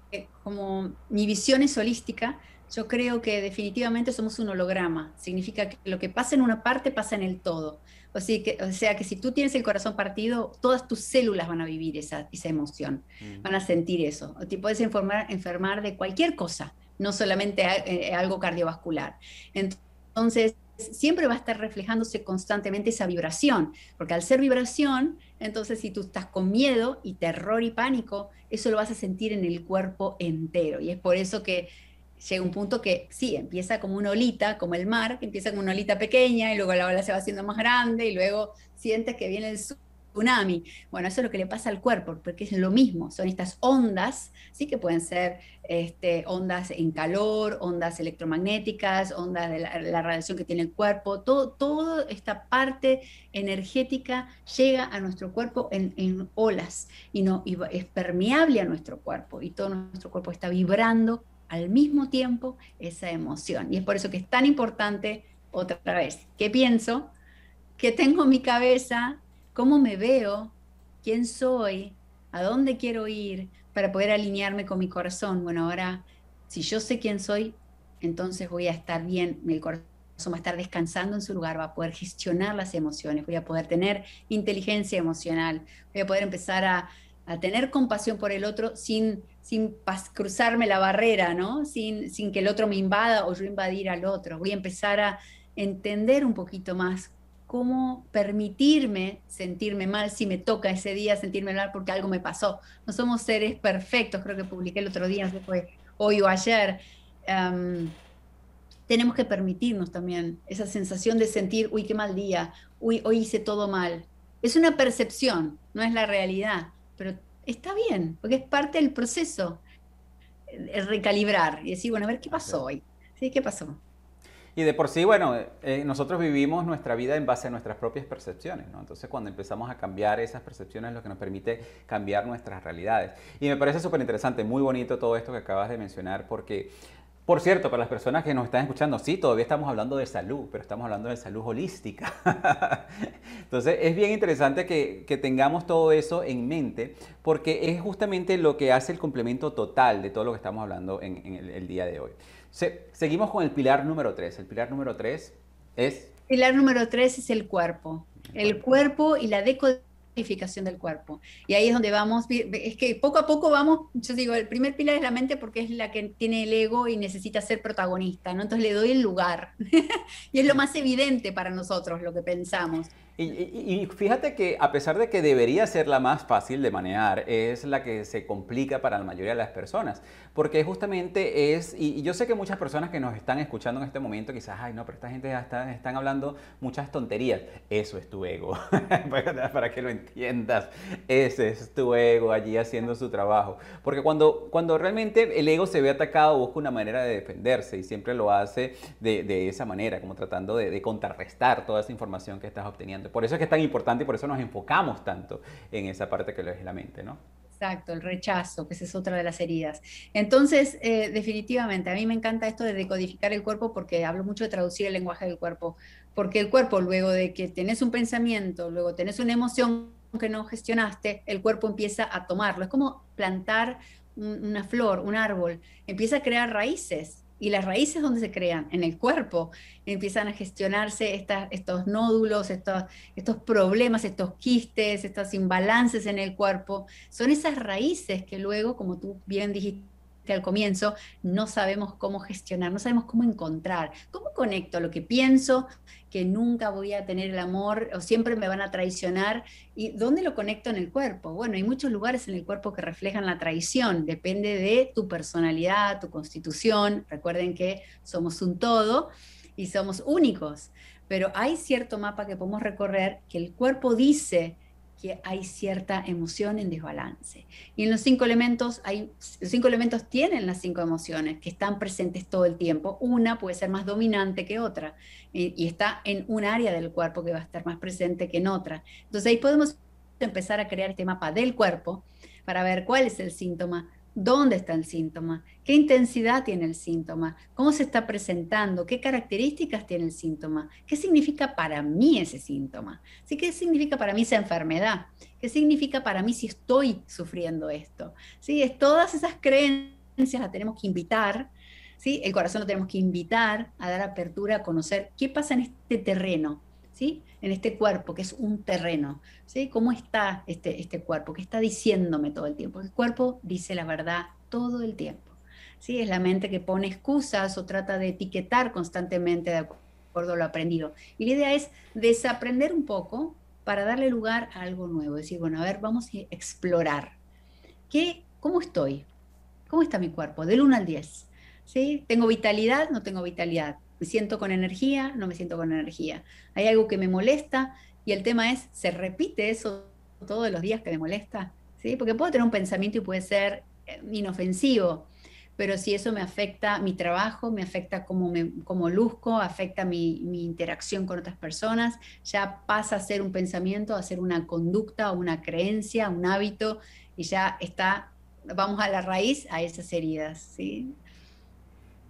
como mi visión es holística, yo creo que definitivamente somos un holograma. Significa que lo que pasa en una parte pasa en el todo. O sea, que, o sea que si tú tienes el corazón partido, todas tus células van a vivir esa, esa emoción, mm. van a sentir eso. O te puedes enfermar, enfermar de cualquier cosa, no solamente eh, algo cardiovascular. Entonces, siempre va a estar reflejándose constantemente esa vibración, porque al ser vibración, entonces si tú estás con miedo y terror y pánico, eso lo vas a sentir en el cuerpo entero. Y es por eso que llega un punto que sí, empieza como una olita, como el mar, que empieza como una olita pequeña y luego la ola se va haciendo más grande y luego sientes que viene el tsunami. Bueno, eso es lo que le pasa al cuerpo, porque es lo mismo, son estas ondas, sí que pueden ser este, ondas en calor, ondas electromagnéticas, ondas de la, radiación que tiene el cuerpo, todo, toda esta parte energética llega a nuestro cuerpo en, olas y, no, y es permeable a nuestro cuerpo y todo nuestro cuerpo está vibrando al mismo tiempo esa emoción. Y es por eso que es tan importante, otra vez, que pienso, que tengo mi cabeza, cómo me veo, quién soy, a dónde quiero ir, para poder alinearme con mi corazón. Bueno, ahora, si yo sé quién soy, entonces voy a estar bien, mi corazón va a estar descansando en su lugar, va a poder gestionar las emociones, voy a poder tener inteligencia emocional, voy a poder empezar a, a tener compasión por el otro sin sin cruzarme la barrera, ¿no? Sin, sin que el otro me invada o yo invadir al otro. Voy a empezar a entender un poquito más cómo permitirme sentirme mal si me toca ese día sentirme mal porque algo me pasó. No somos seres perfectos, creo que publiqué el otro día, no fue hoy o ayer. tenemos que permitirnos también esa sensación de sentir, uy, qué mal día, uy, hoy hice todo mal. Es una percepción, no es la realidad, pero está bien, porque es parte del proceso, el recalibrar y decir, bueno, a ver qué pasó hoy. ¿Sí? ¿Qué pasó? Y de por sí, bueno, eh, nosotros vivimos nuestra vida en base a nuestras propias percepciones, ¿no? Entonces, cuando empezamos a cambiar esas percepciones, es lo que nos permite cambiar nuestras realidades. Y me parece súper interesante, muy bonito todo esto que acabas de mencionar, porque por cierto, para las personas que nos están escuchando, sí, todavía estamos hablando de salud, pero estamos hablando de salud holística. (laughs) Entonces, es bien interesante que, tengamos todo eso en mente, porque es justamente lo que hace el complemento total de todo lo que estamos hablando en, el, día de hoy. seguimos con el pilar número 3. El pilar número 3 es... Pilar número 3 es el cuerpo. El cuerpo y la del cuerpo. Y ahí es donde vamos, es que poco a poco vamos, yo digo, el primer pilar es la mente porque es la que tiene el ego y necesita ser protagonista, ¿no? Entonces le doy el lugar. (laughs) y es lo más evidente para nosotros lo que pensamos. Y, fíjate que a pesar de que debería ser la más fácil de manejar, es la que se complica para la mayoría de las personas, porque justamente es, y, yo sé que muchas personas que nos están escuchando en este momento quizás, ay no, pero esta gente ya está, están hablando muchas tonterías, eso es tu ego, (laughs) para que lo entiendas, ese es tu ego allí haciendo su trabajo, porque cuando, cuando realmente el ego se ve atacado busca una manera de defenderse y siempre lo hace de, de esa manera, como tratando de, de contrarrestar toda esa información que estás obteniendo. Por eso es que es tan importante y por eso nos enfocamos tanto en esa parte que es la mente, ¿no? Exacto, el rechazo, que esa es otra de las heridas. Entonces, eh, definitivamente, a mí me encanta esto de decodificar el cuerpo porque hablo mucho de traducir el lenguaje del cuerpo porque el cuerpo luego de que tenés un pensamiento, luego tenés una emoción que no gestionaste, el cuerpo empieza a tomarlo. Es como plantar una flor, un árbol, empieza a crear raíces. Y las raíces donde se crean, en el cuerpo, empiezan a gestionarse estos nódulos, estos, estos problemas, estos quistes, estos imbalances en el cuerpo. Son esas raíces que luego, como tú bien dijiste, al comienzo, no sabemos cómo gestionar, no sabemos cómo encontrar, cómo conecto lo que pienso, que nunca voy a tener el amor o siempre me van a traicionar, y dónde lo conecto en el cuerpo. Bueno, hay muchos lugares en el cuerpo que reflejan la traición, depende de tu personalidad, tu constitución, recuerden que somos un todo y somos únicos, pero hay cierto mapa que podemos recorrer que el cuerpo dice, que hay cierta emoción en desbalance. Y en los cinco elementos, hay, los cinco elementos tienen las cinco emociones que están presentes todo el tiempo. Una puede ser más dominante que otra y, y está en un área del cuerpo que va a estar más presente que en otra. Entonces ahí podemos empezar a crear este mapa del cuerpo para ver cuál es el síntoma, dónde está el síntoma, qué intensidad tiene el síntoma, cómo se está presentando, qué características tiene el síntoma, qué significa para mí ese síntoma, ¿Sí? qué significa para mí esa enfermedad, qué significa para mí si estoy sufriendo esto. ¿Sí? Es, todas esas creencias las tenemos que invitar, ¿sí? el corazón lo tenemos que invitar a dar apertura, a conocer qué pasa en este terreno, en este cuerpo, que es un terreno. ¿sí? ¿Cómo está este, este cuerpo? ¿Qué está diciéndome todo el tiempo? El cuerpo dice la verdad todo el tiempo. ¿sí? Es la mente que pone excusas o trata de etiquetar constantemente de acuerdo a lo aprendido. Y la idea es desaprender un poco para darle lugar a algo nuevo. Decir, bueno, a ver, vamos a explorar. ¿Qué, ¿Cómo estoy? ¿Cómo está mi cuerpo? Del 1 al 10. ¿Sí? ¿Tengo vitalidad? ¿No tengo vitalidad? ¿Me siento con energía? ¿No me siento con energía? ¿Hay algo que me molesta? Y el tema es, ¿se repite eso todos los días que me molesta? ¿Sí? Porque puedo tener un pensamiento y puede ser eh, inofensivo, pero si eso me afecta mi trabajo, me afecta cómo, me, luzco, afecta mi, mi, interacción con otras personas, ya pasa a ser un pensamiento, a ser una conducta, una creencia, un hábito, y ya está, vamos a la raíz a esas heridas. ¿sí?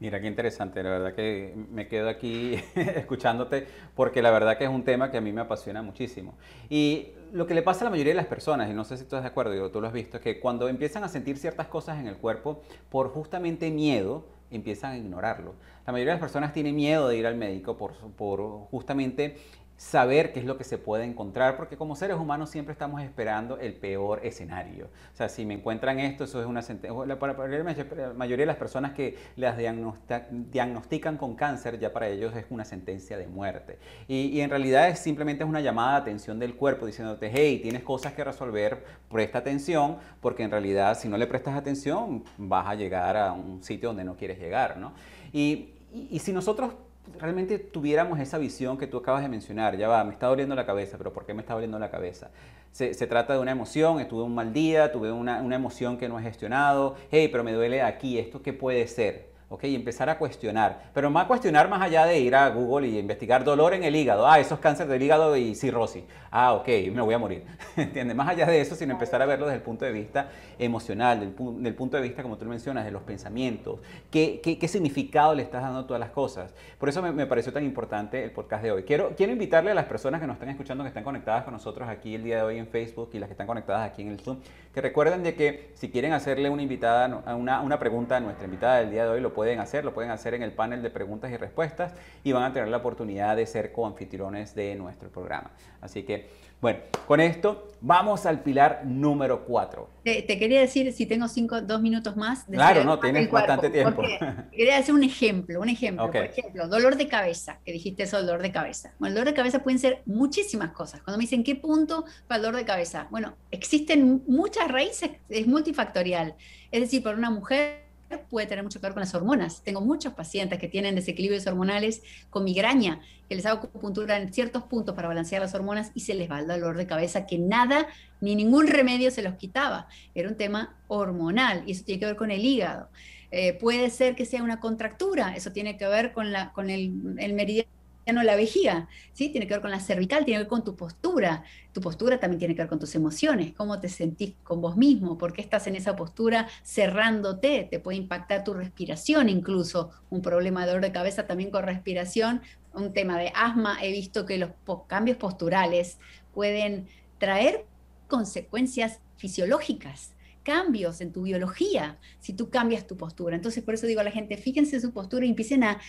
Mira, qué interesante, la verdad que me quedo aquí (laughs) escuchándote porque la verdad que es un tema que a mí me apasiona muchísimo. Y lo que le pasa a la mayoría de las personas, y no sé si tú estás de acuerdo, digo, tú lo has visto, es que cuando empiezan a sentir ciertas cosas en el cuerpo por justamente miedo, empiezan a ignorarlo. La mayoría de las personas tienen miedo de ir al médico por, por justamente saber qué es lo que se puede encontrar, porque como seres humanos siempre estamos esperando el peor escenario. O sea, si me encuentran esto, eso es una sentencia. La, mayoría de las personas que las diagnostican con cáncer, ya para ellos es una sentencia de muerte. Y, en realidad es simplemente una llamada de atención del cuerpo diciéndote, hey, tienes cosas que resolver, presta atención, porque en realidad si no le prestas atención vas a llegar a un sitio donde no quieres llegar, ¿no? y si nosotros realmente tuviéramos esa visión que tú acabas de mencionar, ya va, me está doliendo la cabeza, pero ¿por qué me está doliendo la cabeza? Se, trata de una emoción, estuve un mal día, tuve una, una emoción que no he gestionado, hey, pero me duele aquí, ¿esto qué puede ser? ¿Ok? Y empezar a cuestionar, pero más cuestionar más allá de ir a Google y investigar dolor en el hígado, ah, eso es cáncer del hígado y cirrosis, ah, ok, me voy a morir, (laughs) ¿entiendes? Más allá de eso, sino empezar a verlo desde el punto de vista emocional, del, del punto de vista, como tú mencionas, de los pensamientos, ¿qué, qué, qué significado le estás dando a todas las cosas. Por eso me, me, pareció tan importante el podcast de hoy. Quiero, quiero invitarle a las personas que nos están escuchando, que están conectadas con nosotros aquí el día de hoy en Facebook y las que están conectadas aquí en el Zoom, que recuerden de que si quieren hacerle una invitada, una, una pregunta a nuestra invitada del día de hoy, lo pueden hacer, lo pueden hacer en el panel de preguntas y respuestas y van a tener la oportunidad de ser coanfitriones de nuestro programa. Así que, bueno, con esto vamos al pilar número 4. Te, quería decir, si tengo cinco, dos minutos más. Claro, no, tienes bastante tiempo. Quería hacer un ejemplo, un ejemplo. Por ejemplo, dolor de cabeza, que dijiste eso, dolor de cabeza. Bueno, el dolor de cabeza pueden ser muchísimas cosas. Cuando me dicen, ¿qué punto para el dolor de cabeza? Bueno, existen muchas raíces, es multifactorial. Es decir, para una mujer puede tener mucho que ver con las hormonas. Tengo muchos pacientes que tienen desequilibrios hormonales con migraña, que les hago acupuntura en ciertos puntos para balancear las hormonas y se les va el dolor de cabeza que nada ni ningún remedio se los quitaba. Era un tema hormonal y eso tiene que ver con el hígado. Eh, puede ser que sea una contractura, eso tiene que ver con, la, con el, el meridiano no la vejiga, ¿sí? Tiene que ver con la cervical, tiene que ver con tu postura. Tu postura también tiene que ver con tus emociones, cómo te sentís con vos mismo, por qué estás en esa postura cerrándote, te puede impactar tu respiración incluso, un problema de dolor de cabeza también con respiración, un tema de asma, he visto que los cambios posturales pueden traer consecuencias fisiológicas cambios en tu biología si tú cambias tu postura. Entonces, por eso digo a la gente, fíjense en su postura y empiecen a,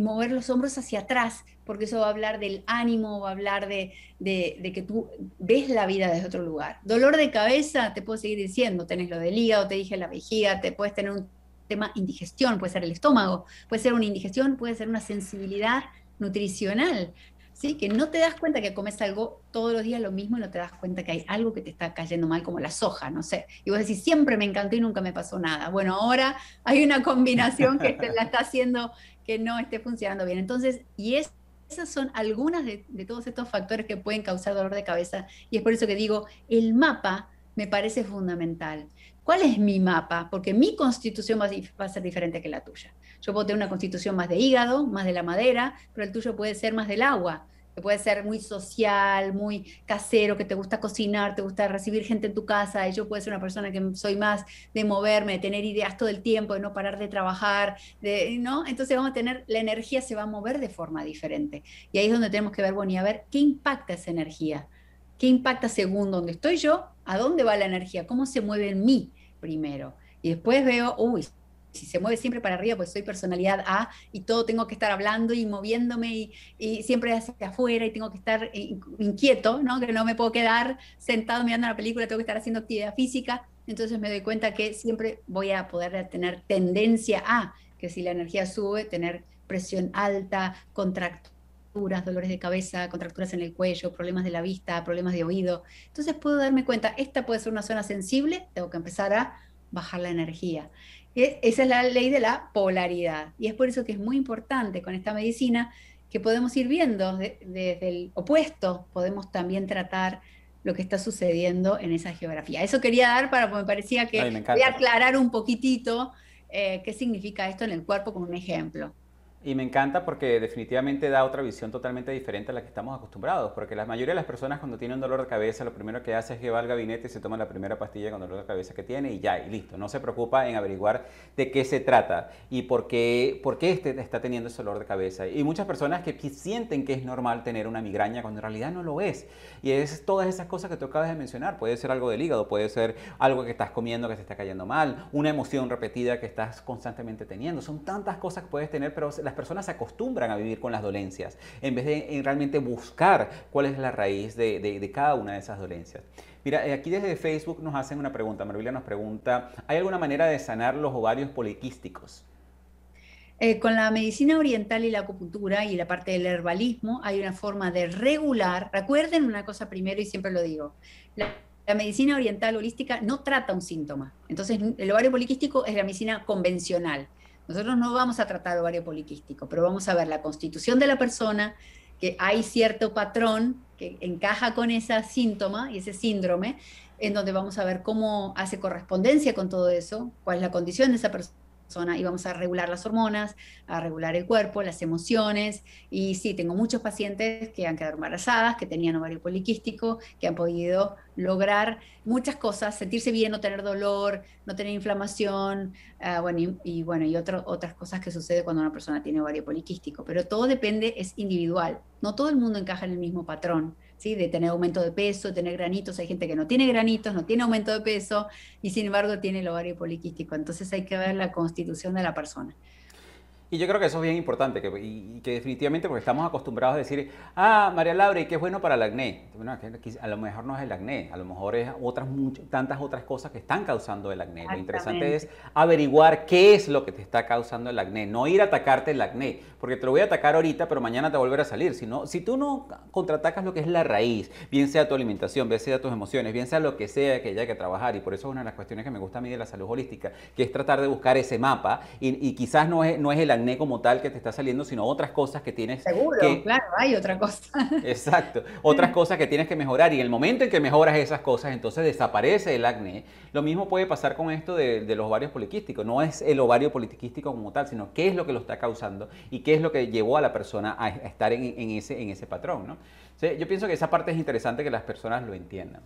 mover los hombros hacia atrás, porque eso va a hablar del ánimo, va a hablar de, de, que tú ves la vida desde otro lugar. Dolor de cabeza, te puedo seguir diciendo, tenés lo del hígado, te dije la vejiga, te puedes tener un tema indigestión, puede ser el estómago, puede ser una indigestión, puede ser una sensibilidad nutricional. Que no te das cuenta que comes algo todos los días lo mismo y no te das cuenta que hay algo que te está cayendo mal, como la soja, no sé. Y vos decís, siempre me encantó y nunca me pasó nada. Bueno, ahora hay una combinación que la está haciendo que no esté funcionando bien. Entonces, y es esas son algunas de, todos estos factores que pueden causar dolor de cabeza y es por eso que digo, el mapa me parece fundamental. ¿Cuál es mi mapa? Porque mi constitución va a ser diferente que la tuya. Yo puedo tener una constitución más de hígado, más de la madera, pero el tuyo puede ser más del agua, que puede ser muy social, muy casero, que te gusta cocinar, te gusta recibir gente en tu casa, yo puedo ser una persona que soy más de moverme, de tener ideas todo el tiempo, de no parar de trabajar, de, ¿no? Entonces vamos a tener, la energía se va a mover de forma diferente. Y ahí es donde tenemos que ver, bueno, y a ver, ¿qué impacta esa energía? ¿Qué impacta según dónde estoy yo? ¿A dónde va la energía? ¿Cómo se mueve en mí primero? Y después veo, uy, si se mueve siempre para arriba, pues soy personalidad A y todo tengo que estar hablando y moviéndome y, siempre hacia afuera y tengo que estar inquieto, ¿no? Que no me puedo quedar sentado mirando la película, tengo que estar haciendo actividad física. Entonces me doy cuenta que siempre voy a poder tener tendencia a que si la energía sube, tener presión alta, contracturas, dolores de cabeza, contracturas en el cuello, problemas de la vista, problemas de oído. Entonces puedo darme cuenta, esta puede ser una zona sensible, tengo que empezar a bajar la energía. Esa es la ley de la polaridad. Y es por eso que es muy importante con esta medicina que podemos ir viendo desde el opuesto, podemos también tratar lo que está sucediendo en esa geografía. Eso quería dar para, me parecía que voy a aclarar un poquitito eh, qué significa esto en el cuerpo como un ejemplo. Y me encanta porque definitivamente da otra visión totalmente diferente a la que estamos acostumbrados, porque la mayoría de las personas cuando tienen un dolor de cabeza lo primero que hace es que va al gabinete y se toma la primera pastilla con dolor de cabeza que tiene y ya, y listo. No se preocupa en averiguar de qué se trata y por qué, por qué este está teniendo ese dolor de cabeza. Y muchas personas que sienten que es normal tener una migraña cuando en realidad no lo es. Y es todas esas cosas que tú acabas de mencionar. Puede ser algo del hígado, puede ser algo que estás comiendo que te está cayendo mal, una emoción repetida que estás constantemente teniendo. Son tantas cosas que puedes tener, pero las personas se acostumbran a vivir con las dolencias, en vez de realmente buscar cuál es la raíz de, cada una de esas dolencias. Mira, eh, aquí desde Facebook nos hacen una pregunta. Marvila nos pregunta, ¿hay alguna manera de sanar los ovarios poliquísticos? Eh, con la medicina oriental y la acupuntura y la parte del herbalismo hay una forma de regular. Recuerden una cosa primero y siempre lo digo. la medicina oriental holística no trata un síntoma. Entonces, el ovario poliquístico es la medicina convencional. Nosotros no vamos a tratar ovario poliquístico, pero vamos a ver la constitución de la persona, que hay cierto patrón que encaja con ese síntoma y ese síndrome, en donde vamos a ver cómo hace correspondencia con todo eso, cuál es la condición de esa persona y vamos a regular las hormonas, a regular el cuerpo, las emociones. Y sí, tengo muchos pacientes que han quedado embarazadas, que tenían ovario poliquístico, que han podido lograr muchas cosas, sentirse bien, no tener dolor, no tener inflamación, ah, bueno, y, bueno, y otras cosas que sucede cuando una persona tiene ovario poliquístico. Pero todo depende, es individual. No todo el mundo encaja en el mismo patrón de tener aumento de peso, tener granitos. Hay gente que no tiene granitos, no tiene aumento de peso y sin embargo tiene el ovario poliquístico. Entonces hay que ver la constitución de la persona. Y yo creo que eso es bien importante, que, y, que definitivamente porque estamos acostumbrados a decir, ah, María Laura, ¿y qué es bueno para el acné? Bueno, a lo mejor no es el acné, a lo mejor es otras tantas otras cosas que están causando el acné. Lo interesante es averiguar qué es lo que te está causando el acné, no ir a atacarte el acné, porque te lo voy a atacar ahorita, pero mañana te va a volver a salir. Si, si tú no contraatacas lo que es la raíz, bien sea tu alimentación, bien sea tus emociones, bien sea lo que sea que haya que trabajar, y por eso es una de las cuestiones que me gusta a mí de la salud holística, que es tratar de buscar ese mapa, y, y quizás no es, no es el acné como tal que te está saliendo, sino otras cosas que tienes Seguro, claro, hay otra cosa. (laughs) Exacto, otras cosas que tienes que mejorar y en el momento en que mejoras esas cosas, entonces desaparece el acné. Lo mismo puede pasar con esto de, los ovarios poliquísticos. No es el ovario poliquístico como tal, sino qué es lo que lo está causando y qué es lo que llevó a la persona a estar en, ese, en ese patrón. ¿no? yo pienso que esa parte es interesante que las personas lo entiendan.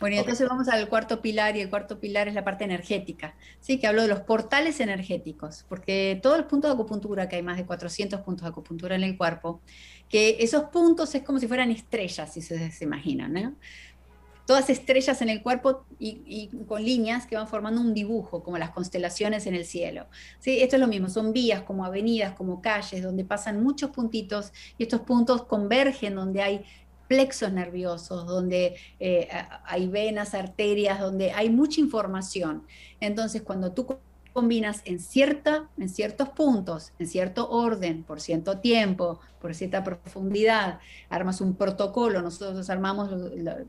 Bueno, y entonces vamos al cuarto pilar, y el cuarto pilar es la parte energética, ¿sí? que hablo de los portales energéticos, porque todos los puntos de acupuntura, que hay más de 400 puntos de acupuntura en el cuerpo, que esos puntos es como si fueran estrellas, si ustedes se imaginan, ¿no? Todas estrellas en el cuerpo y, con líneas que van formando un dibujo, como las constelaciones en el cielo. ¿Sí? Esto es lo mismo, son vías como avenidas, como calles, donde pasan muchos puntitos y estos puntos convergen, donde hay plexos nerviosos, donde eh, hay venas, arterias, donde hay mucha información. Entonces, cuando tú combinas en, cierta, en ciertos puntos, en cierto orden, por cierto tiempo, por cierta profundidad, armas un protocolo, nosotros armamos,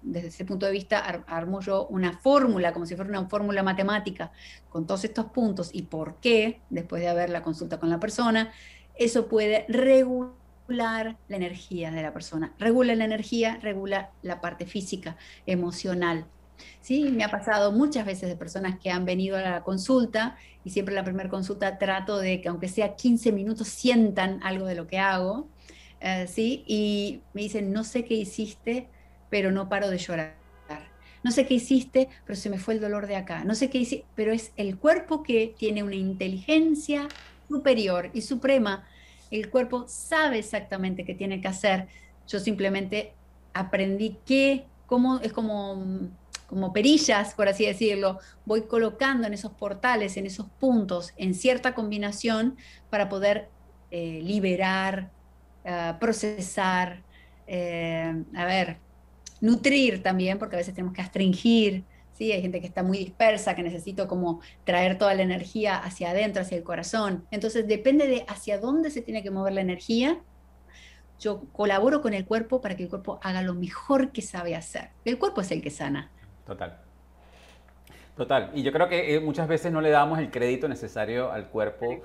desde ese punto de vista, armo yo una fórmula, como si fuera una fórmula matemática, con todos estos puntos y por qué, después de haber la consulta con la persona, eso puede regular la energía de la persona. Regula la energía, regula la parte física, emocional. Sí, me ha pasado muchas veces de personas que han venido a la consulta y siempre en la primera consulta trato de que aunque sea 15 minutos sientan algo de lo que hago, eh, ¿sí? Y me dicen, no sé qué hiciste, pero no paro de llorar. No sé qué hiciste, pero se me fue el dolor de acá. No sé qué hiciste, pero es el cuerpo que tiene una inteligencia superior y suprema el cuerpo sabe exactamente qué tiene que hacer. Yo simplemente aprendí que, cómo, es como, como perillas, por así decirlo, voy colocando en esos portales, en esos puntos, en cierta combinación para poder eh, liberar, ah, procesar, eh, a ver, nutrir también, porque a veces tenemos que astringir, hay gente que está muy dispersa, que necesito como traer toda la energía hacia adentro, hacia el corazón. Entonces depende de hacia dónde se tiene que mover la energía. Yo colaboro con el cuerpo para que el cuerpo haga lo mejor que sabe hacer. El cuerpo es el que sana. Total. Total. Y yo creo que eh, muchas veces no le damos el crédito necesario al cuerpo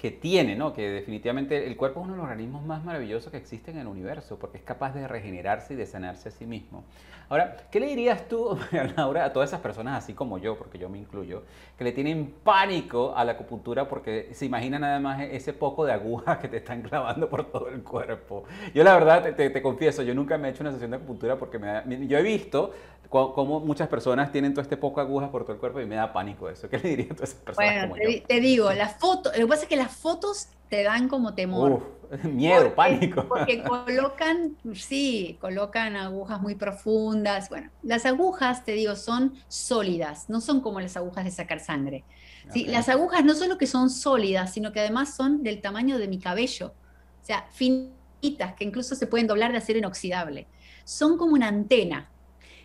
que tiene, ¿no? Que definitivamente el cuerpo es uno de los organismos más maravillosos que existen en el universo, porque es capaz de regenerarse y de sanarse a sí mismo. Ahora, ¿qué le dirías tú, (laughs) Laura, a todas esas personas, así como yo, porque yo me incluyo, que le tienen pánico a la acupuntura porque se imaginan nada más ese poco de agujas (laughs) que te están clavando por todo el cuerpo? Yo la verdad, te, confieso, yo nunca me he hecho una sesión de acupuntura porque me yo he visto cómo muchas personas tienen todo este poco agujas por todo el cuerpo y me da pánico eso. ¿Qué le dirías a todas esas personas bueno, te, te, digo, las fotos, lo que pasa es que las fotos te dan como temor. (laughs) miedo, pánico. Porque (laughs) colocan, sí, colocan agujas muy profundas. Bueno, las agujas, te digo, son sólidas, no son como las agujas de sacar sangre. ¿sí? Las agujas no solo que son sólidas, sino que además son del tamaño de mi cabello. O sea, finitas, que incluso se pueden doblar de acero inoxidable. Son como una antena.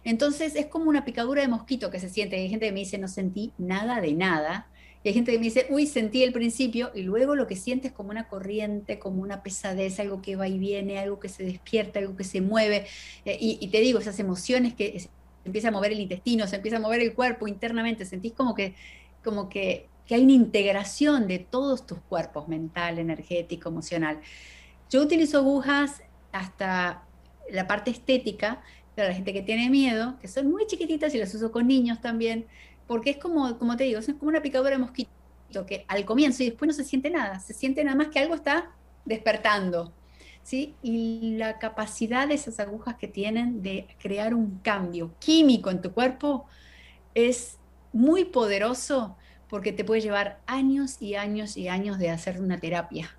Entonces es como una picadura de mosquito que se siente. Hay gente que me dice, no sentí nada de nada. Y hay gente que me dice, uy, sentí el principio, y luego lo que sientes como una corriente, como una pesadez, algo que va y viene, algo que se despierta, algo que se mueve. Eh, y, te digo, esas emociones que se empieza a mover el intestino, se empieza a mover el cuerpo internamente, sentís como que, como que, que hay una integración de todos tus cuerpos, mental, energético, emocional. Yo utilizo agujas hasta la parte estética, pero la gente que tiene miedo, que son muy chiquititas y las uso con niños también, porque es como, como te digo, es como una picadura de mosquito que al comienzo y después no se siente nada, se siente nada más que algo está despertando. ¿Sí? Y la capacidad de esas agujas que tienen de crear un cambio químico en tu cuerpo es muy poderoso porque te puede llevar años y años y años de hacer una terapia.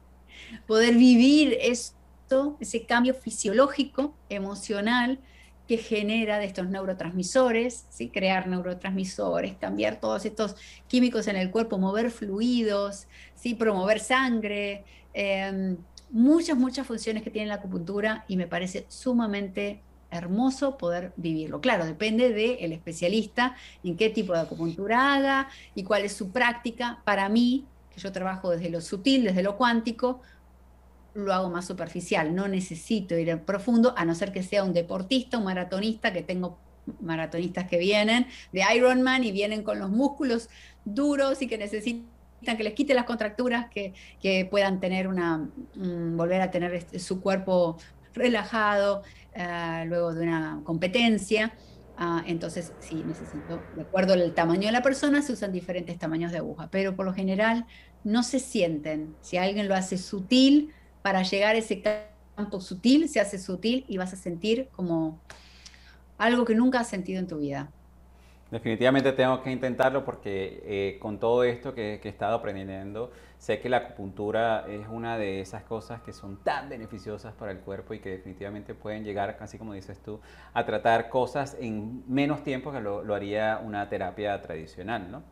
Poder vivir esto, ese cambio fisiológico, emocional, que genera de estos neurotransmisores, ¿sí? crear neurotransmisores, cambiar todos estos químicos en el cuerpo, mover fluidos, ¿sí? promover sangre, em, muchas, muchas funciones que tiene la acupuntura y me parece sumamente hermoso poder vivirlo. Claro, depende del especialista en qué tipo de acupuntura haga y cuál es su práctica. Para mí, que yo trabajo desde lo sutil, desde lo cuántico, lo hago más superficial, no necesito ir profundo, a no ser que sea un deportista, un maratonista, que tengo maratonistas que vienen de Ironman y vienen con los músculos duros y que necesitan que les quite las contracturas, que, puedan tener una, volver a tener este, su cuerpo relajado eh, luego de una competencia. Ah, entonces, sí, necesito, de acuerdo al tamaño de la persona, se usan diferentes tamaños de aguja, pero por lo general no se sienten. Si alguien lo hace sutil, para llegar a ese campo sutil, se hace sutil y vas a sentir como algo que nunca has sentido en tu vida. Definitivamente tengo que intentarlo porque eh, con todo esto que, he estado aprendiendo, sé que la acupuntura es una de esas cosas que son tan beneficiosas para el cuerpo y que definitivamente pueden llegar, así como dices tú, a tratar cosas en menos tiempo que lo, haría una terapia tradicional. ¿no?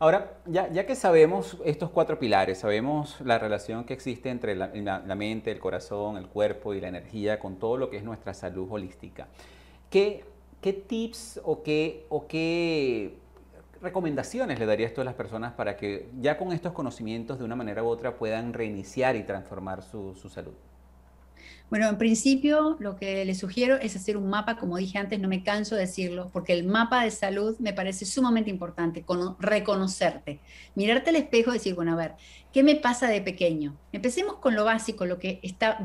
Ahora, ya, ya, que sabemos estos cuatro pilares, sabemos la relación que existe entre la, mente, el corazón, el cuerpo y la energía con todo lo que es nuestra salud holística, ¿qué ¿qué tips o qué, o qué recomendaciones le darías tú a las personas para que ya con estos conocimientos de una manera u otra puedan reiniciar y transformar su, salud? Bueno, en principio lo que les sugiero es hacer un mapa, como dije antes, no me canso de decirlo, porque el mapa de salud me parece sumamente importante, con, reconocerte, mirarte al espejo y decir, bueno, a ver, ¿qué me pasa de pequeño? Empecemos con lo básico, lo que está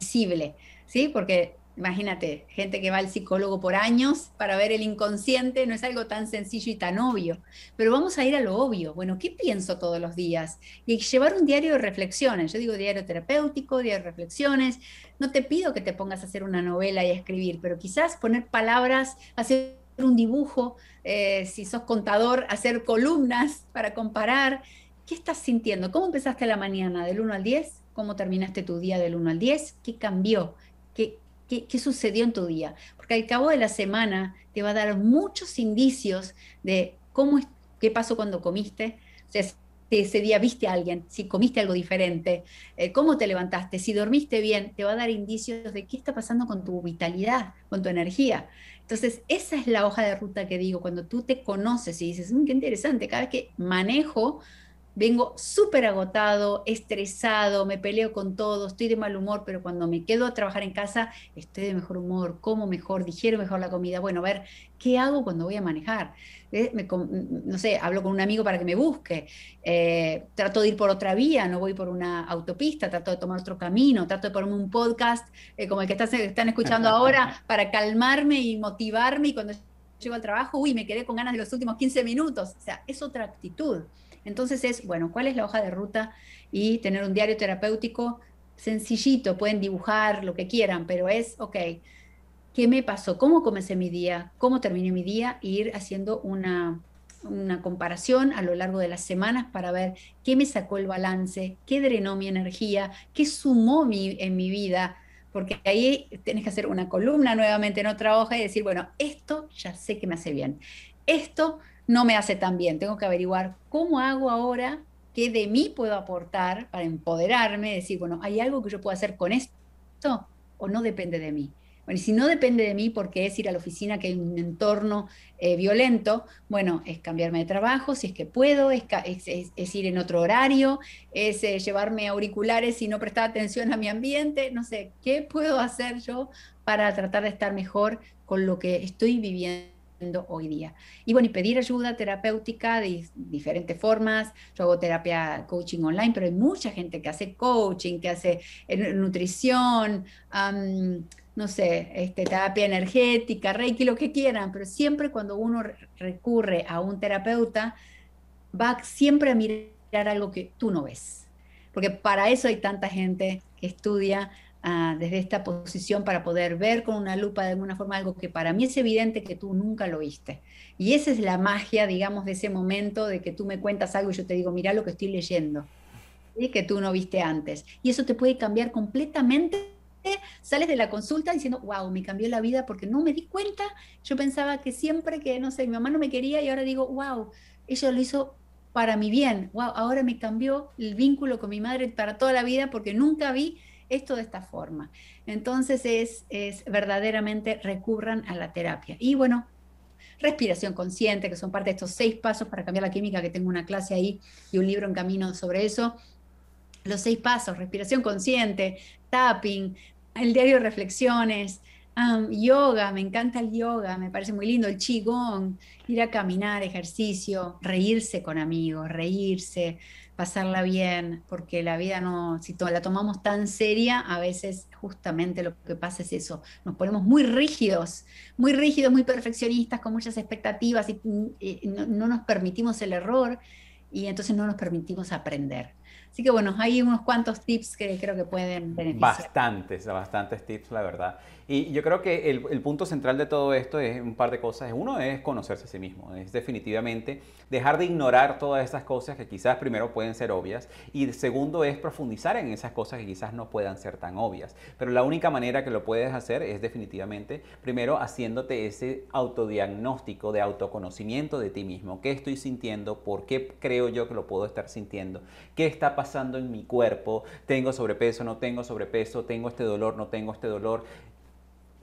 visible, ¿sí? Porque Imagínate, gente que va al psicólogo por años para ver el inconsciente, no es algo tan sencillo y tan obvio. Pero vamos a ir a lo obvio. Bueno, ¿qué pienso todos los días? Y llevar un diario de reflexiones. Yo digo diario terapéutico, diario de reflexiones. No te pido que te pongas a hacer una novela y a escribir, pero quizás poner palabras, hacer un dibujo, eh, si sos contador, hacer columnas para comparar. ¿Qué estás sintiendo? ¿Cómo empezaste la mañana del 1 al 10? ¿Cómo terminaste tu día del 1 al 10? ¿Qué cambió? ¿Qué, sucedió en tu día. Porque al cabo de la semana te va a dar muchos indicios de cómo, qué pasó cuando comiste. Si ese día viste a alguien, si comiste algo diferente, eh, cómo te levantaste, si dormiste bien, te va a dar indicios de qué está pasando con tu vitalidad, con tu energía. Entonces, esa es la hoja de ruta que digo, cuando tú te conoces y dices, mm, qué interesante, cada vez que manejo vengo súper agotado, estresado, me peleo con todo, estoy de mal humor, pero cuando me quedo a trabajar en casa, estoy de mejor humor, como mejor, digiero mejor la comida. Bueno, a ver, ¿qué hago cuando voy a manejar? Eh, no sé, hablo con un amigo para que me busque, eh, trato de ir por otra vía, no voy por una autopista, trato de tomar otro camino, trato de ponerme un podcast eh, como el que están escuchando ahora (laughs) para calmarme y motivarme y cuando llego al trabajo, uy, me quedé con ganas de los últimos 15 minutos. O sea, es otra actitud. Entonces es, bueno, ¿cuál es la hoja de ruta? Y tener un diario terapéutico sencillito, pueden dibujar lo que quieran, pero es, ok, ¿qué me pasó? ¿Cómo comencé mi día? ¿Cómo terminé mi día? E ir haciendo una, una comparación a lo largo de las semanas para ver qué me sacó el balance, qué drenó mi energía, qué sumó mi, en mi vida, porque ahí tienes que hacer una columna nuevamente en otra hoja y decir, bueno, esto ya sé que me hace bien, esto no me hace tan bien. Tengo que averiguar cómo hago ahora, qué de mí puedo aportar para empoderarme, decir, bueno, ¿hay algo que yo puedo hacer con esto o no depende de mí? Bueno, y si no depende de mí porque es ir a la oficina, que hay un entorno eh, violento, bueno, es cambiarme de trabajo, si es que puedo, es, es, ir en otro horario, es eh, llevarme auriculares y no prestar atención a mi ambiente, no sé, ¿qué puedo hacer yo para tratar de estar mejor con lo que estoy viviendo? Hoy día. Y bueno, y pedir ayuda terapéutica de diferentes formas. Yo hago terapia coaching online, pero hay mucha gente que hace coaching, que hace eh, nutrición, no sé, este, terapia energética, reiki, lo que quieran, pero siempre cuando uno recurre a un terapeuta, va siempre a mirar algo que tú no ves. Porque para eso hay tanta gente que estudia desde esta posición para poder ver con una lupa de alguna forma algo que para mí es evidente que tú nunca lo viste. Y esa es la magia, digamos, de ese momento de que tú me cuentas algo y yo te digo, mira lo que estoy leyendo, y que tú no viste antes. Y eso te puede cambiar completamente. Sales de la consulta diciendo, wow, me cambió la vida porque no me di cuenta. Yo pensaba que siempre que, no sé, mi mamá no me quería y ahora digo, wow, ella lo hizo para mi bien. Wow, ahora me cambió el vínculo con mi madre para toda la vida porque nunca vi esto de esta forma. Entonces es, es verdaderamente recurran a la terapia. Y bueno, respiración consciente, que son parte de estos seis pasos para cambiar la química, que tengo una clase ahí y un libro en camino sobre eso. Los seis pasos, respiración consciente, tapping, el diario de reflexiones, yoga, me encanta el yoga, me parece muy lindo, el qigong, ir a caminar, ejercicio, reírse con amigos, reírse, pasarla bien, porque la vida no, si la tomamos tan seria, a veces justamente lo que pasa es eso, nos ponemos muy rígidos, muy rígidos, muy perfeccionistas, con muchas expectativas y, no nos permitimos el error y entonces no nos permitimos aprender. Así que bueno, hay unos cuantos tips que creo que pueden beneficiar. Bastantes, bastantes tips, la verdad. Y yo creo que el, punto central de todo esto es un par de cosas. Uno es conocerse a sí mismo, es definitivamente dejar de ignorar todas esas cosas que quizás primero pueden ser obvias y segundo es profundizar en esas cosas que quizás no puedan ser tan obvias. Pero la única manera que lo puedes hacer es definitivamente primero haciéndote ese autodiagnóstico de autoconocimiento de ti mismo. ¿Qué estoy sintiendo? ¿Por qué creo yo que lo puedo estar sintiendo? ¿Qué está pasando en mi cuerpo? ¿Tengo sobrepeso? ¿No tengo sobrepeso? ¿Tengo este dolor? ¿No tengo este dolor?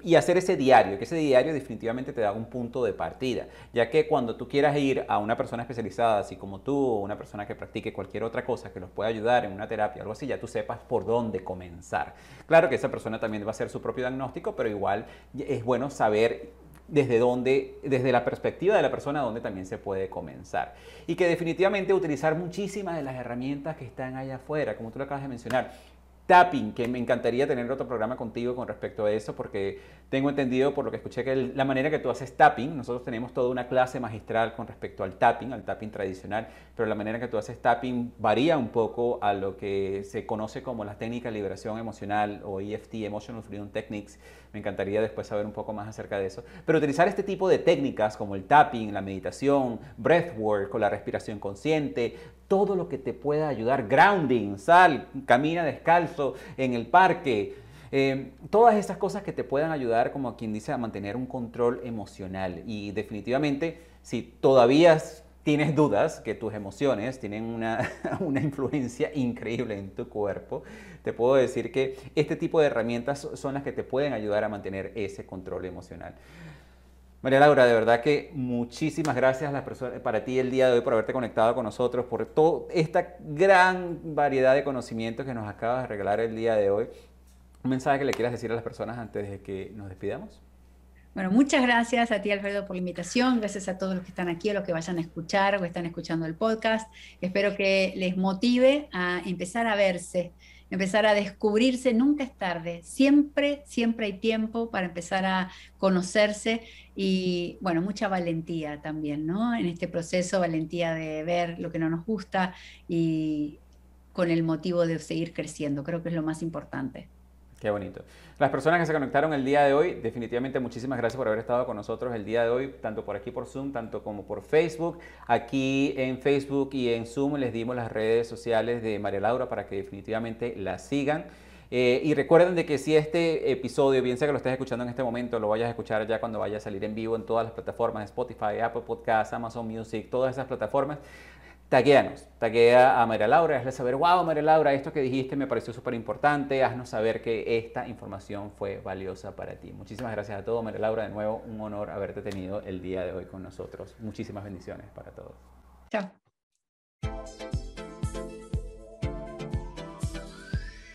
Y hacer ese diario, que ese diario definitivamente te da un punto de partida, ya que cuando tú quieras ir a una persona especializada, así como tú, o una persona que practique cualquier otra cosa que los pueda ayudar en una terapia, algo así, ya tú sepas por dónde comenzar. Claro que esa persona también va a hacer su propio diagnóstico, pero igual es bueno saber desde dónde, desde la perspectiva de la persona, dónde también se puede comenzar. Y que definitivamente utilizar muchísimas de las herramientas que están allá afuera, como tú lo acabas de mencionar tapping, que me encantaría tener otro programa contigo con respecto a eso, porque tengo entendido por lo que escuché que la manera que tú haces tapping, nosotros tenemos toda una clase magistral con respecto al tapping, al tapping tradicional, pero la manera que tú haces tapping varía un poco a lo que se conoce como la técnica de liberación emocional o EFT, Emotional Freedom Techniques. Me encantaría después saber un poco más acerca de eso. Pero utilizar este tipo de técnicas como el tapping, la meditación, breathwork o la respiración consciente, todo lo que te pueda ayudar, grounding, sal, camina descalzo en el parque, eh, todas esas cosas que te puedan ayudar, como quien dice, a mantener un control emocional. Y definitivamente, si todavía tienes dudas que tus emociones tienen una, (laughs) una, influencia increíble en tu cuerpo, te puedo decir que este tipo de herramientas son las que te pueden ayudar a mantener ese control emocional. María Laura, de verdad que muchísimas gracias para ti el día de hoy por haberte conectado con nosotros, por toda esta gran variedad de conocimientos que nos acabas de regalar el día de hoy. ¿Un mensaje que le quieras decir a las personas antes de que nos despidamos? Bueno, muchas gracias a ti, Alfredo, por la invitación. Gracias a todos los que están aquí, a los que vayan a escuchar o están escuchando el podcast. Espero que les motive a empezar a verse empezar a descubrirse, nunca es tarde, siempre, siempre hay tiempo para empezar a conocerse y bueno, mucha valentía también, ¿no? En este proceso, valentía de ver lo que no nos gusta y con el motivo de seguir creciendo, creo que es lo más importante. Qué bonito. Las personas que se conectaron el día de hoy, definitivamente muchísimas gracias por haber estado con nosotros el día de hoy, tanto por aquí por Zoom, tanto como por Facebook. Aquí en Facebook y en Zoom les dimos las redes sociales de María Laura para que definitivamente la sigan. Eh, y recuerden de que si este episodio, bien sea que lo estés escuchando en este momento, lo vayas a escuchar ya cuando vaya a salir en vivo en todas las plataformas, Spotify, Apple Podcasts, Amazon Music, todas esas plataformas, taguéanos, taguea a María Laura, hazle saber, wow, María Laura, esto que dijiste me pareció súper importante, haznos saber que esta información fue valiosa para ti. Muchísimas gracias a todos, María Laura, de nuevo un honor haberte tenido el día de hoy con nosotros. Muchísimas bendiciones para todos. Chao.